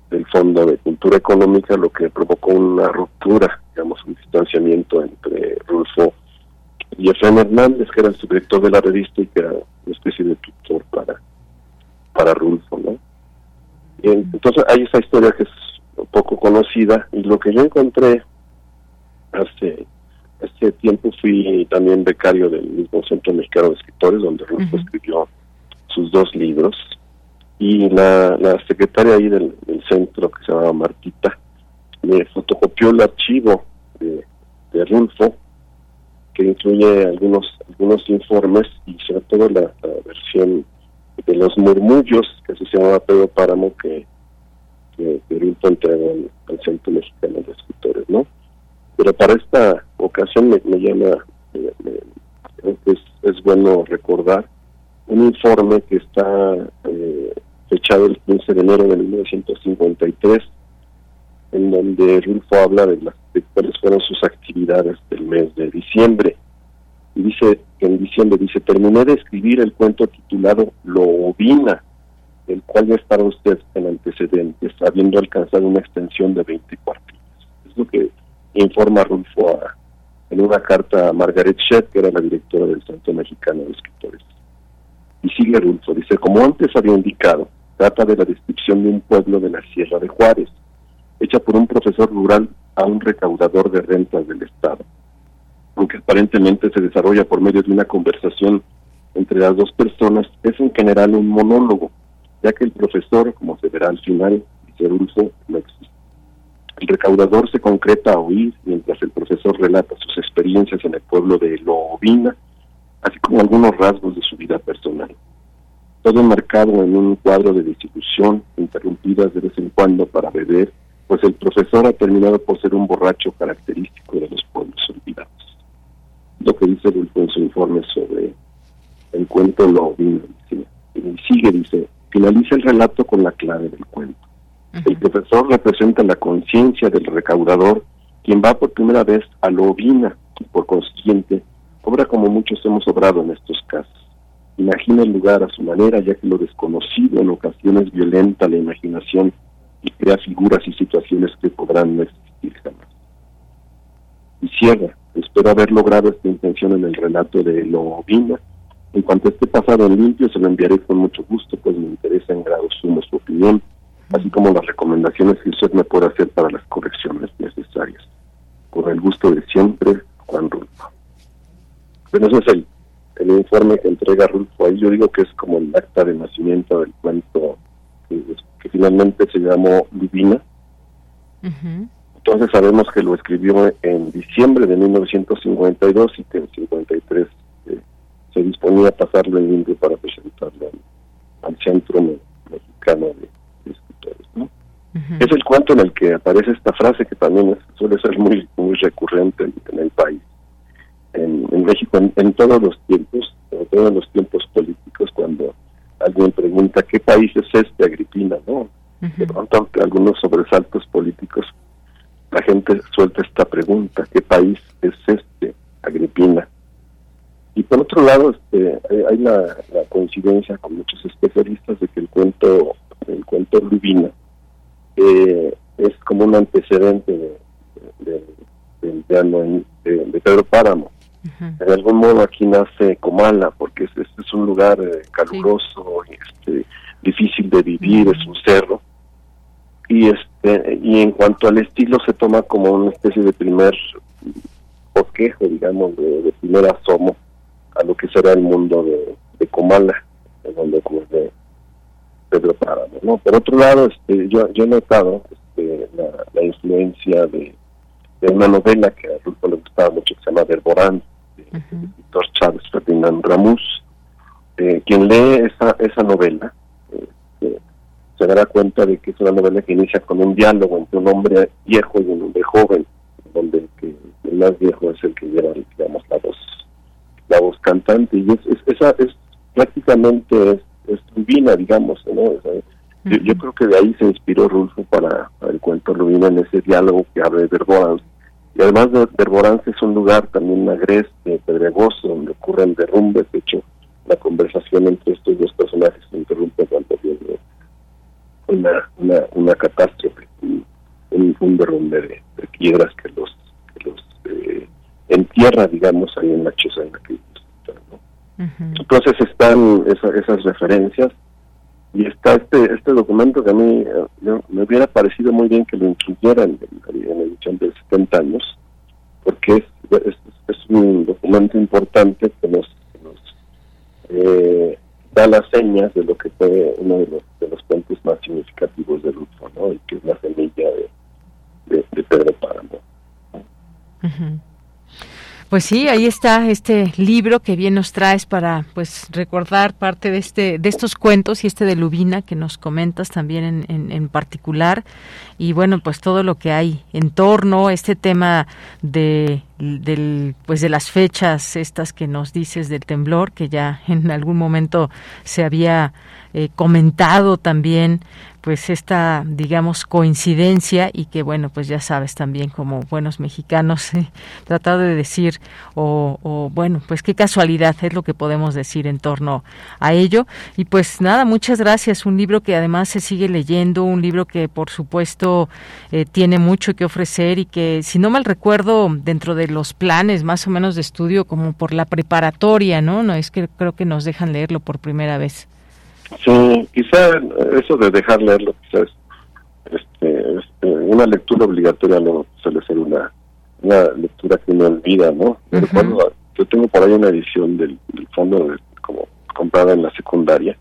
del Fondo de Cultura Económica, lo que provocó una ruptura, digamos, un distanciamiento entre Rulfo y Efraín Hernández, que era el subdirector de la revista y que era una especie de tutor para, para Rulfo, ¿no? Entonces hay esa historia que es poco conocida y lo que yo encontré hace hace tiempo fui también becario del mismo Centro Mexicano de Escritores donde Rulfo escribió sus dos libros y la, la secretaria ahí del, centro que se llamaba Martita me fotocopió el archivo de, de Rulfo que incluye algunos algunos informes y sobre todo la, versión de los murmullos que se llamaba Pedro Páramo que, que, Rulfo entregó al, Centro Mexicano de Escritores, ¿no? Pero para esta ocasión me, llama, creo que es, bueno recordar un informe que está eh, fechado el 15 de enero de 1953 en donde Rulfo habla de, las, cuáles fueron sus actividades del mes de diciembre. Y dice en diciembre dice, terminé de escribir el cuento titulado Lo Ovina, el cual ya para usted en antecedentes, habiendo alcanzado una extensión de 20 cuartillas. Es lo que informa Rulfo en una carta a Margaret Shedd, que era la directora del Centro Mexicano de Escritores. Y sigue Rulfo, dice, como antes había indicado, trata de la descripción de un pueblo de la Sierra de Juárez, hecha por un profesor rural a un recaudador de rentas del Estado, aunque aparentemente se desarrolla por medio de una conversación entre las dos personas, es en general un monólogo, ya que el profesor, como se verá al final, dice Rulfo, no existe. El recaudador se concreta a oír mientras el profesor relata sus experiencias en el pueblo de Loovina, así como algunos rasgos de su vida personal. Todo marcado en un cuadro de distribución, interrumpidas de vez en cuando para beber pues el profesor ha terminado por ser un borracho característico de los pueblos olvidados. Lo que dice Rulfo en su informe sobre el cuento lo vino, y sigue, dice, finaliza el relato con la clave del cuento. El profesor representa la conciencia del recaudador, quien va por primera vez a lo ovina y por consiguiente obra como muchos hemos obrado en estos casos. Imagina el lugar a su manera, ya que lo desconocido en ocasiones violenta la imaginación y crea figuras y situaciones que podrán no existir jamás. Y cierra, espero haber logrado esta intención en el relato de Lo Ovina. En cuanto esté pasado en limpio, se lo enviaré con mucho gusto, pues me interesa en grado sumo su opinión, así como las recomendaciones que usted me pueda hacer para las correcciones necesarias. Con el gusto de siempre, Juan Rulfo. Bueno, ese es el, el informe que entrega Rulfo ahí. Yo digo que es como el acta de nacimiento del cuento que que finalmente se llamó Divina. Entonces sabemos que lo escribió en diciembre de 1952 y que en 53 eh, se disponía a pasarlo en limpio para presentarlo al, Centro Mexicano de, Escritores. Es el cuento en el que aparece esta frase que también suele ser muy muy recurrente en, el país, en, México, en, todos los tiempos, en todos los tiempos políticos, cuando alguien pregunta qué país es este, Agripina, ¿no? De pronto, algunos sobresaltos políticos, la gente suelta esta pregunta, ¿qué país es este, Agripina? Y por otro lado, este, hay la, coincidencia con muchos especialistas de que el cuento, el cuento Lubina eh, es como un antecedente de, del de, de Pedro Páramo. En algún modo aquí nace Comala, porque es, es un lugar eh, caluroso, y este, difícil de vivir, es un cerro. Y, este, y en cuanto al estilo se toma como una especie de primer bosquejo, digamos, de, primer asomo a lo que será el mundo de, Comala, en donde ocurre Pedro Páramo. ¿no? Por otro lado, este, yo, yo he notado este, la, influencia de, de una novela que a Rulfo le gustaba mucho, que se llama Verborán, uh Chávez Ferdinand Ramus. Eh, quien lee esa, esa novela eh, se dará cuenta de que es una novela que inicia con un diálogo entre un hombre viejo y un hombre joven, donde el, que, el más viejo es el que lleva, la la y es, esa es prácticamente es, divina, digamos, ¿no? yo, creo que de ahí se inspiró Rulfo para, el cuento Rubina en ese diálogo que abre de Verborans y además de Verborance es un lugar también agreste, pedregoso, donde ocurren derrumbes. De hecho, la conversación entre estos dos personajes se interrumpe cuando viene una, una, una catástrofe, un, un derrumbe de, piedras que los, que los eh, entierra, digamos, ahí en la choza esas referencias y está este este documento que a mí eh, me hubiera parecido muy bien que lo incluyeran en, la edición de 70 años porque es, es, un documento importante que nos, eh, da las señas de lo que fue uno de los, de los puentes más significativos de Lutfo, ¿no? y que es la semilla de, de, Pedro Páramo. Pues sí, ahí está este libro que bien nos traes para pues recordar parte de este de estos cuentos y este de Lubina que nos comentas también en, en, particular. Y bueno pues todo lo que hay en torno a este tema de del pues de las fechas estas que nos dices del temblor que ya en algún momento se había eh, comentado también pues esta digamos coincidencia y que bueno pues ya sabes también como buenos mexicanos eh, tratado de decir o, bueno pues qué casualidad es lo que podemos decir en torno a ello. Y pues nada muchas gracias. Un libro que además se sigue leyendo un libro que por supuesto eh, tiene mucho que ofrecer y que si no mal recuerdo dentro de los planes más o menos de estudio como por la preparatoria no no es que creo que nos dejan leerlo por primera vez Sí, quizá eso de dejar leerlo, quizás este, este, una lectura obligatoria no suele ser una, una lectura que no olvida, ¿no? yo tengo por ahí una edición del, fondo como comprada en la secundaria.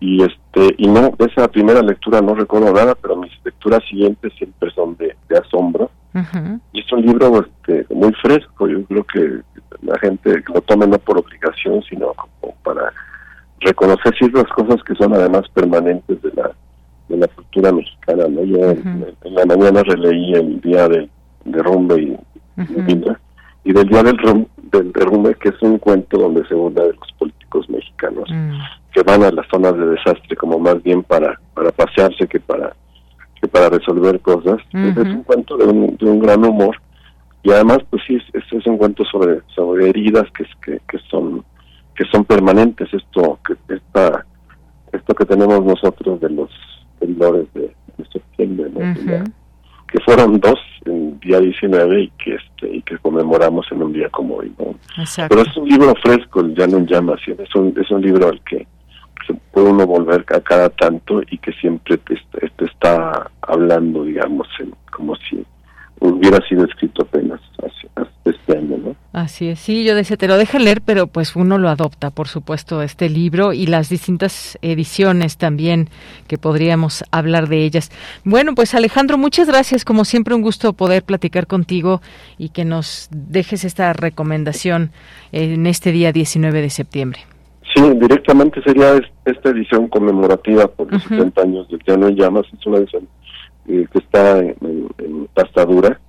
Y este y no de esa primera lectura no recuerdo nada, pero mis lecturas siguientes siempre son de, asombro. Y es un libro este, muy fresco. Yo creo que la gente lo tome no por obligación, sino como para reconocer ciertas cosas que son además permanentes de la de la cultura mexicana. ¿no? Yo en, la mañana releí el día del derrumbe y, y del día del, del derrumbe, que es un cuento donde se burla de los políticos mexicanos mm. que van a las zonas de desastre como más bien para, para pasearse que para que para resolver cosas. Es un cuento de un, de un gran humor y además pues sí, es, es un cuento sobre, sobre heridas que, que, que son que son permanentes esto que esta esto que tenemos nosotros de los temblores de, septiembre que fueron dos en día 19 y que este y que conmemoramos en un día como hoy pero es un libro fresco ya no llama es un es un libro al que se puede uno volver a cada tanto y que siempre te, te está hablando digamos en, como si hubiera sido escrito apenas este año, ¿no? Así es, sí, yo decía, te lo deja leer, pero pues uno lo adopta, por supuesto, este libro y las distintas ediciones también que podríamos hablar de ellas. Bueno, pues Alejandro, muchas gracias, como siempre un gusto poder platicar contigo y que nos dejes esta recomendación en este día 19 de septiembre. Sí, directamente sería esta edición conmemorativa por los 70 años de Llano en Llamas, es una edición eh, que está en, pastadura,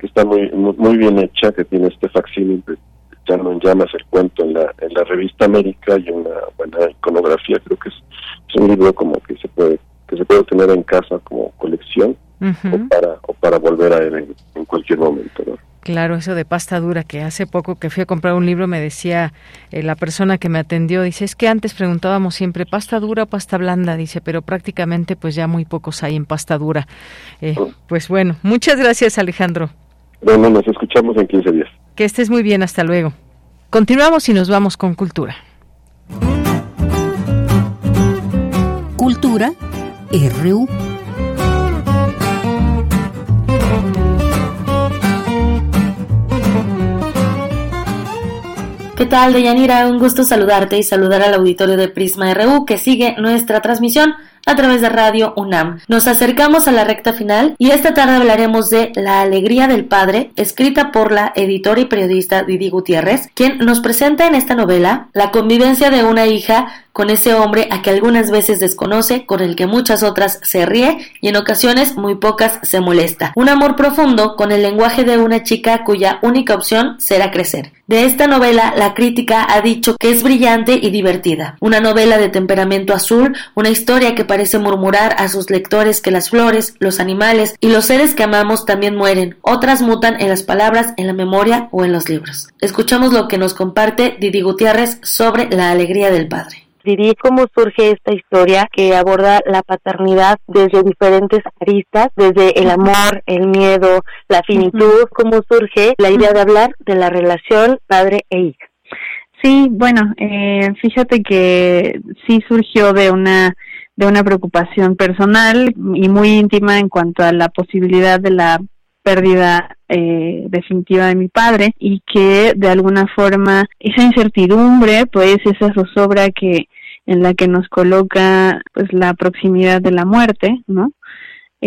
que está muy, muy bien hecha, que tiene este facsímil ya no llamas el cuento en la, en la revista América y una buena iconografía, creo que es, un libro como que se puede que se puede tener en casa como colección o para o para volver a él en, en cualquier momento. ¿no? Claro, eso de pasta dura, que hace poco que fui a comprar un libro me decía eh, la persona que me atendió, dice, es que antes preguntábamos siempre pasta dura o pasta blanda, dice, pero prácticamente pues ya muy pocos hay en pasta dura. Eh, pues bueno, muchas gracias Alejandro. Bueno, nos escuchamos en 15 días. Que estés muy bien, hasta luego. Continuamos y nos vamos con cultura. Cultura RU. ¿Qué tal, Deyanira? Un gusto saludarte y saludar al auditorio de Prisma RU que sigue nuestra transmisión a través de Radio UNAM. Nos acercamos a la recta final y esta tarde hablaremos de La alegría del padre, escrita por la editora y periodista Didi Gutiérrez, quien nos presenta en esta novela la convivencia de una hija con ese hombre a que algunas veces desconoce, con el que muchas otras se ríe y en ocasiones muy pocas se molesta. Un amor profundo con el lenguaje de una chica cuya única opción será crecer. De esta novela, la crítica ha dicho que es brillante y divertida. Una novela de temperamento azul, una historia que parece murmurar a sus lectores que las flores, los animales y los seres que amamos también mueren, otras mutan en las palabras, en la memoria o en los libros. Escuchamos lo que nos comparte Didi Gutiérrez sobre la alegría del padre. Didi, cómo surge esta historia que aborda la paternidad desde diferentes aristas, desde el amor, el miedo, la finitud, cómo surge la idea de hablar de la relación padre e hija. Sí, bueno, eh, fíjate que sí surgió de una de una preocupación personal y muy íntima en cuanto a la posibilidad de la pérdida eh, definitiva de mi padre y que de alguna forma esa incertidumbre, pues esa zozobra que en la que nos coloca pues la proximidad de la muerte, ¿no?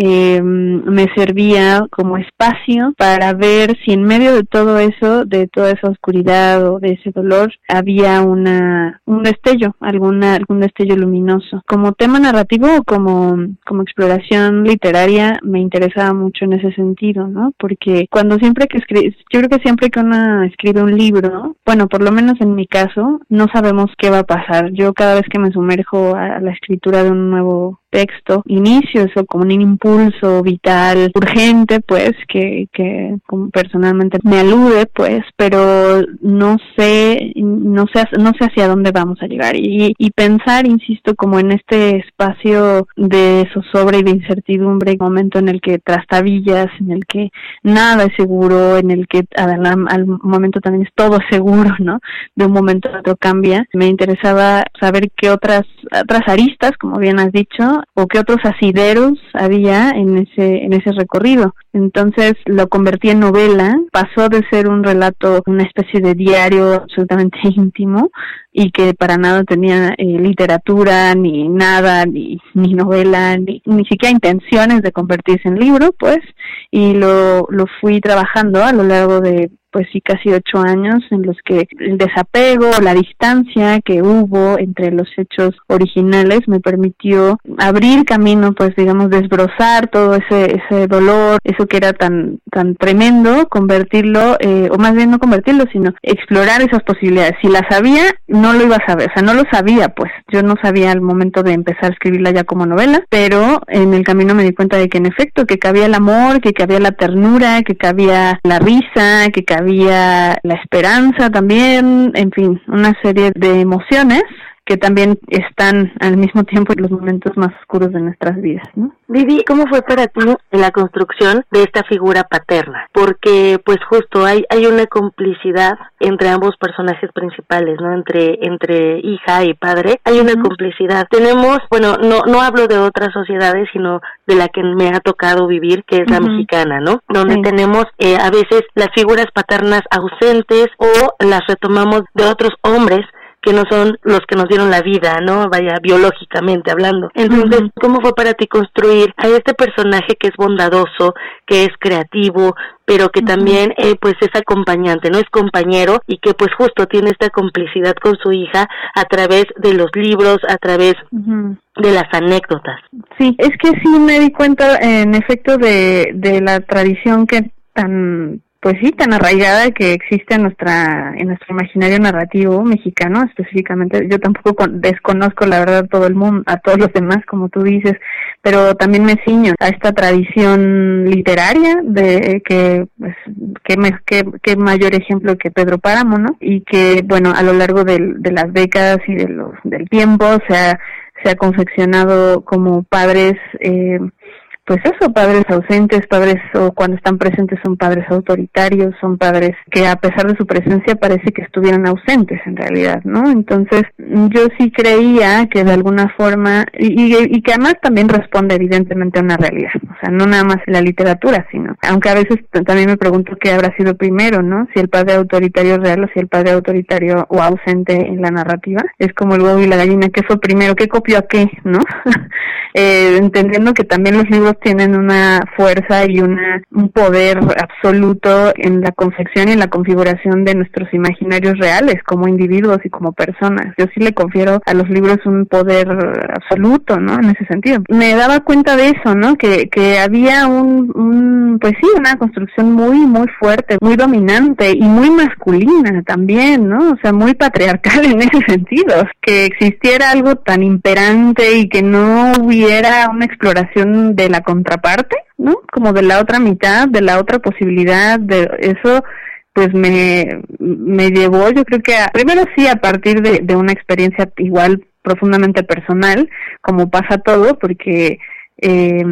Eh, me servía como espacio para ver si en medio de todo eso, de toda esa oscuridad o de ese dolor, había una un destello, alguna algún destello luminoso. Como tema narrativo o como como exploración literaria me interesaba mucho en ese sentido, ¿no? Porque cuando siempre que escribe, yo creo que siempre que uno escribe un libro, bueno, por lo menos en mi caso, no sabemos qué va a pasar. Yo cada vez que me sumerjo a la escritura de un nuevo texto, inicio eso como un impulso vital, urgente, pues, que, que personalmente me alude, pues, pero no sé, no sé, no sé hacia dónde vamos a llegar. Y, y pensar, insisto, como en este espacio de zozobra y de incertidumbre, momento en el que trastabillas, en el que nada es seguro, en el que al, al momento también es todo seguro, ¿no? De un momento a otro cambia. Me interesaba saber qué otras, otras aristas, como bien has dicho, o qué otros asideros había en ese en ese recorrido. Entonces lo convertí en novela, pasó de ser un relato, una especie de diario absolutamente íntimo y que para nada tenía eh, literatura ni nada ni, ni novela ni, ni siquiera intenciones de convertirse en libro pues y lo, lo fui trabajando a lo largo de pues sí casi ocho años en los que el desapego, la distancia que hubo entre los hechos originales me permitió abrir camino, pues digamos desbrozar todo ese ese dolor, eso que era tan tan tremendo, convertirlo eh, o más bien no convertirlo, sino explorar esas posibilidades. Si las sabía, no lo iba a saber, o sea, no lo sabía, pues. Yo no sabía al momento de empezar a escribirla ya como novela, pero en el camino me di cuenta de que en efecto que cabía el amor, que cabía la ternura, que cabía la risa, que cabía la esperanza también, en fin, una serie de emociones que también están al mismo tiempo en los momentos más oscuros de nuestras vidas, ¿no? Vivi, ¿cómo fue para ti la construcción de esta figura paterna? Porque, pues, justo hay hay una complicidad entre ambos personajes principales, ¿no? Entre entre hija y padre, hay una complicidad. Tenemos, bueno, no no hablo de otras sociedades, sino de la que me ha tocado vivir, que es la mexicana, ¿no? Donde tenemos eh, a veces las figuras paternas ausentes o las retomamos de otros hombres que no son los que nos dieron la vida, ¿no? Vaya, biológicamente hablando. Entonces, ¿cómo fue para ti construir a este personaje que es bondadoso, que es creativo, pero que también eh, pues es acompañante, no es compañero y que pues justo tiene esta complicidad con su hija a través de los libros, a través de las anécdotas. Sí, es que sí me di cuenta en efecto de, de la tradición que tan pues sí, tan arraigada que existe en nuestra en nuestro imaginario narrativo mexicano específicamente. Yo tampoco desconozco la verdad todo el mundo, a todos los demás como tú dices, pero también me ciño a esta tradición literaria de que pues qué que, mayor ejemplo que Pedro Páramo, ¿no? Y que bueno, a lo largo de, de las décadas y de los del tiempo se ha se ha confeccionado como padres eh, pues eso, padres ausentes, padres o cuando están presentes son padres autoritarios, son padres que a pesar de su presencia parece que estuvieran ausentes en realidad, ¿no? Entonces yo sí creía que de alguna forma, y, y, que además también responde evidentemente a una realidad, o sea, no nada más la literatura, sino, aunque a veces también me pregunto qué habrá sido primero, ¿no? Si el padre autoritario real o si el padre autoritario o ausente en la narrativa, es como el huevo y la gallina, ¿qué fue primero? ¿Qué copió a qué? ¿No? eh, entendiendo que también los libros tienen una fuerza y una, un poder absoluto en la confección y en la configuración de nuestros imaginarios reales como individuos y como personas. Yo sí le confiero a los libros un poder absoluto, ¿no? En ese sentido. Me daba cuenta de eso, ¿no? Que, que había un, un, pues sí, una construcción muy, muy fuerte, muy dominante y muy masculina también, ¿no? O sea, muy patriarcal en ese sentido. Que existiera algo tan imperante y que no hubiera una exploración de la contraparte, ¿no? Como de la otra mitad, de la otra posibilidad, de eso pues me, me llevó, yo creo que a, primero sí a partir de, de una experiencia igual profundamente personal, como pasa todo, porque eh,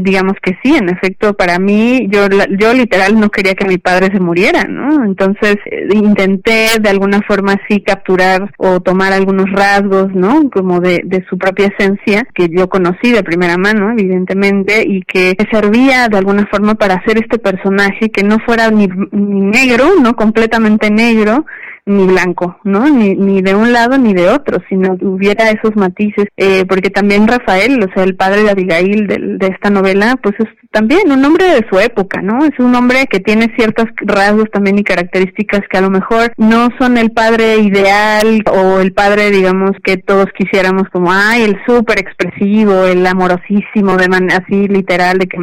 digamos que sí, en efecto, para mí, yo, yo literal no quería que mi padre se muriera, ¿no? Entonces eh, intenté de alguna forma sí capturar o tomar algunos rasgos, ¿no? Como de, de su propia esencia, que yo conocí de primera mano, evidentemente, y que servía de alguna forma para hacer este personaje que no fuera ni, ni negro, ¿no? Completamente negro, ni blanco, ¿no? Ni, ni de un lado ni de otro, sino que hubiera esos matices, eh, porque también Rafael, o sea, el padre de Abigail de, de, esta novela, pues es también un hombre de su época, ¿no? Es un hombre que tiene ciertos rasgos también y características que a lo mejor no son el padre ideal o el padre, digamos, que todos quisiéramos como, ay, el súper expresivo, el amorosísimo, de man así literal, de que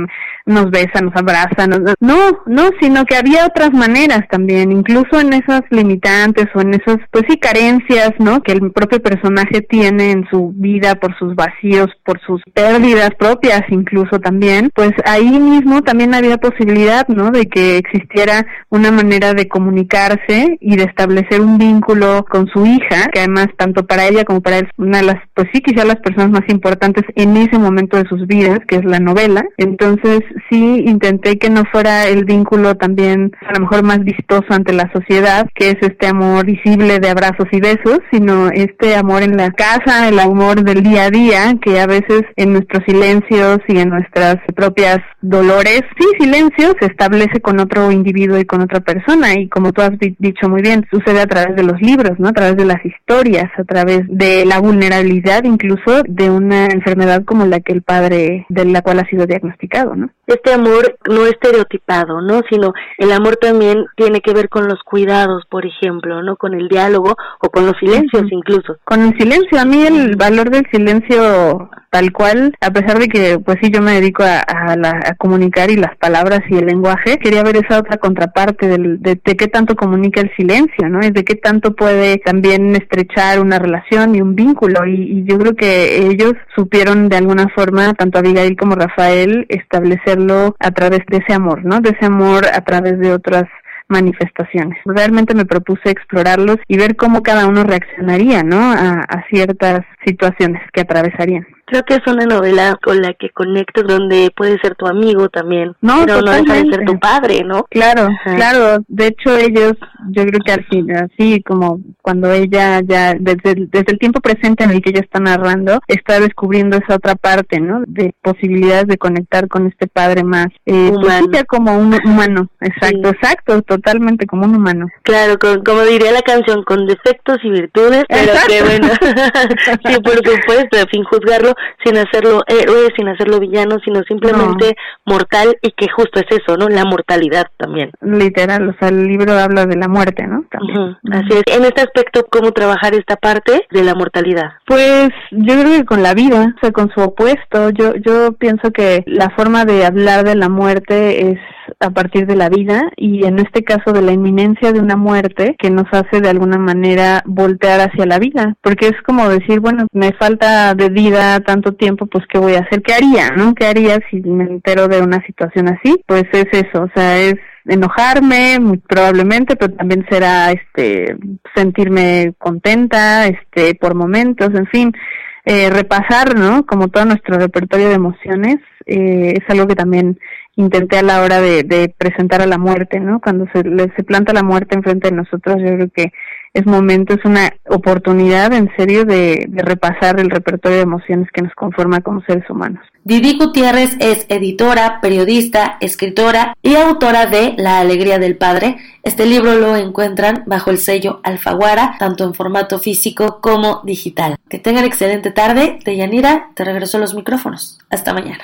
nos besa, nos abraza, nos... no, no, sino que había otras maneras también, incluso en esas limitantes o en esas, pues sí, carencias, ¿no? Que el propio personaje tiene en su vida por sus vacíos, por sus pérdidas propias incluso también, pues ahí mismo también había posibilidad, ¿no? De que existiera una manera de comunicarse y de establecer un vínculo con su hija, que además tanto para ella como para él, una de las, pues sí, quizá las personas más importantes en ese momento de sus vidas, que es la novela. Entonces, sí intenté que no fuera el vínculo también a lo mejor más vistoso ante la sociedad, que es este amor visible de abrazos y besos, sino este amor en la casa, el amor del día a día, que a veces en nuestros silencios y en nuestras propias dolores, sí, silencio, se establece con otro individuo y con otra persona. Y como tú has dicho muy bien, sucede a través de los libros, ¿no? A través de las historias, a través de la vulnerabilidad incluso de una enfermedad como la que el padre, de la cual ha sido diagnosticado, ¿no? este amor no estereotipado, ¿no? Sino el amor también tiene que ver con los cuidados, por ejemplo, ¿no? Con el diálogo o con los silencios incluso. Con el silencio, a mí el valor del silencio tal cual, a pesar de que pues sí yo me dedico a, a, la, a comunicar y las palabras y el lenguaje, quería ver esa otra contraparte del, de, de qué tanto comunica el silencio, ¿no? Y de qué tanto puede también estrechar una relación y un vínculo y, y yo creo que ellos supieron de alguna forma, tanto Abigail como Rafael, establecer a través de ese amor, ¿no? De ese amor a través de otras manifestaciones. Realmente me propuse explorarlos y ver cómo cada uno reaccionaría, ¿no? A, ciertas situaciones que atravesarían. Creo que es una novela con la que conectas, donde puede ser tu amigo también, no, pero no deja de ser tu padre, ¿no? Claro, Ajá. claro. De hecho, ellos, yo creo que al fin, así como cuando ella ya, desde, desde el tiempo presente en el que ella está narrando, está descubriendo esa otra parte, ¿no? De posibilidades de conectar con este padre más eh, humano. Pues, como un humano, exacto, sí. exacto, totalmente como un humano. Claro, con, como diría la canción, con defectos y virtudes, pero exacto. que bueno, sí, por supuesto, sin juzgarlo, sin hacerlo héroe, sin hacerlo villano, sino simplemente no. mortal y que justo es eso, ¿no? La mortalidad también. Literal, o sea, el libro habla de la muerte, ¿no? También. Uh -huh. Así es. En este aspecto, ¿cómo trabajar esta parte de la mortalidad? Pues yo creo que con la vida, o sea, con su opuesto. Yo, yo pienso que la forma de hablar de la muerte es a partir de la vida y en este caso de la inminencia de una muerte que nos hace de alguna manera voltear hacia la vida, porque es como decir, bueno, me falta de vida tanto tiempo, pues qué voy a hacer, qué haría, ¿no? ¿Qué haría si me entero de una situación así? Pues es eso, o sea, es enojarme muy probablemente pero también será este sentirme contenta este por momentos en fin eh, repasar no como todo nuestro repertorio de emociones eh, es algo que también intenté a la hora de, de presentar a la muerte, ¿no? Cuando se, se planta la muerte enfrente de nosotros, yo creo que es momento, es una oportunidad en serio de, de repasar el repertorio de emociones que nos conforma como seres humanos. Didi Gutiérrez es editora, periodista, escritora y autora de La Alegría del Padre. Este libro lo encuentran bajo el sello Alfaguara, tanto en formato físico como digital. Que tengan excelente tarde. Deyanira, te regreso los micrófonos. Hasta mañana.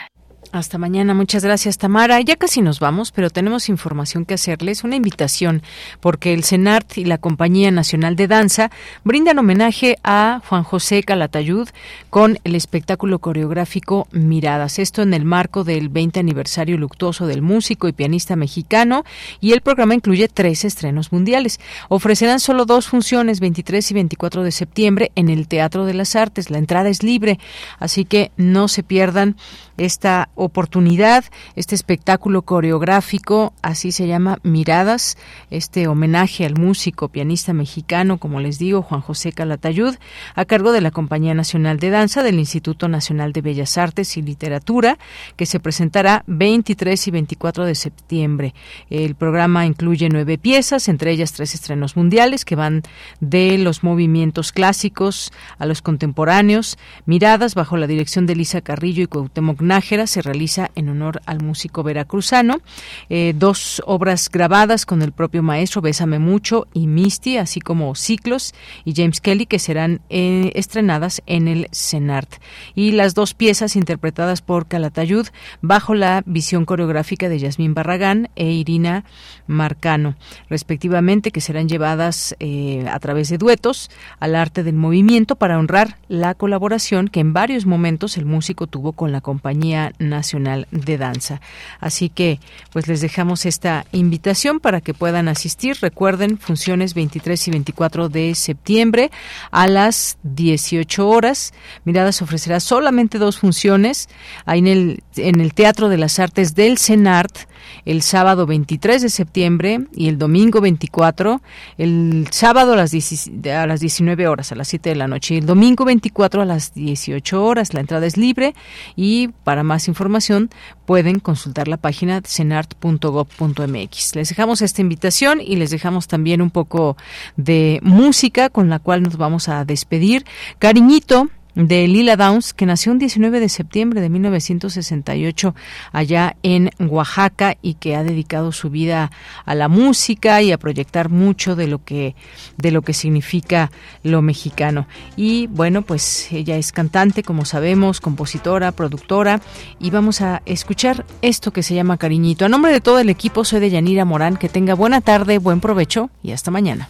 Hasta mañana, muchas gracias Tamara. Ya casi nos vamos, pero tenemos información que hacerles, una invitación, porque el CENART y la Compañía Nacional de Danza brindan homenaje a Juan José Calatayud con el espectáculo coreográfico Miradas. Esto en el marco del 20 aniversario luctuoso del músico y pianista mexicano y el programa incluye tres estrenos mundiales. Ofrecerán solo dos funciones, 23 y 24 de septiembre, en el Teatro de las Artes. La entrada es libre, así que no se pierdan esta oportunidad, este espectáculo coreográfico, así se llama Miradas, este homenaje al músico, pianista mexicano, como les digo, Juan José Calatayud, a cargo de la Compañía Nacional de Danza del Instituto Nacional de Bellas Artes y Literatura, que se presentará 23 y 24 de septiembre. El programa incluye nueve piezas, entre ellas tres estrenos mundiales que van de los movimientos clásicos a los contemporáneos. Miradas, bajo la dirección de Lisa Carrillo y Cuauhtémoc Nájera, se realiza en honor al músico veracruzano. Eh, dos obras grabadas con el propio maestro, Bésame Mucho y Misty, así como Ciclos y James Kelly, que serán eh, estrenadas en el CENART. Y las dos piezas interpretadas por Calatayud bajo la visión coreográfica de Yasmín Barragán e Irina Marcano, respectivamente, que serán llevadas eh, a través de duetos al arte del movimiento para honrar la colaboración que en varios momentos el músico tuvo con la Compañía Nacional de Danza. Así que, pues les dejamos esta invitación para que puedan asistir. Recuerden, funciones 23 y 24 de septiembre a las 18 horas. Miradas ofrecerá solamente dos funciones ahí en el, en el Teatro de las Artes del CENART el sábado 23 de septiembre y el domingo 24, el sábado a las, a las 19 horas, a las 7 de la noche, y el domingo 24 a las 18 horas. La entrada es libre y para más información pueden consultar la página cenart.gov.mx. Les dejamos esta invitación y les dejamos también un poco de música con la cual nos vamos a despedir. Cariñito de Lila Downs, que nació un 19 de septiembre de 1968 allá en Oaxaca y que ha dedicado su vida a la música y a proyectar mucho de lo que de lo que significa lo mexicano. Y bueno, pues ella es cantante, como sabemos, compositora, productora y vamos a escuchar esto que se llama Cariñito. A nombre de todo el equipo soy de Yanira Morán, que tenga buena tarde, buen provecho y hasta mañana.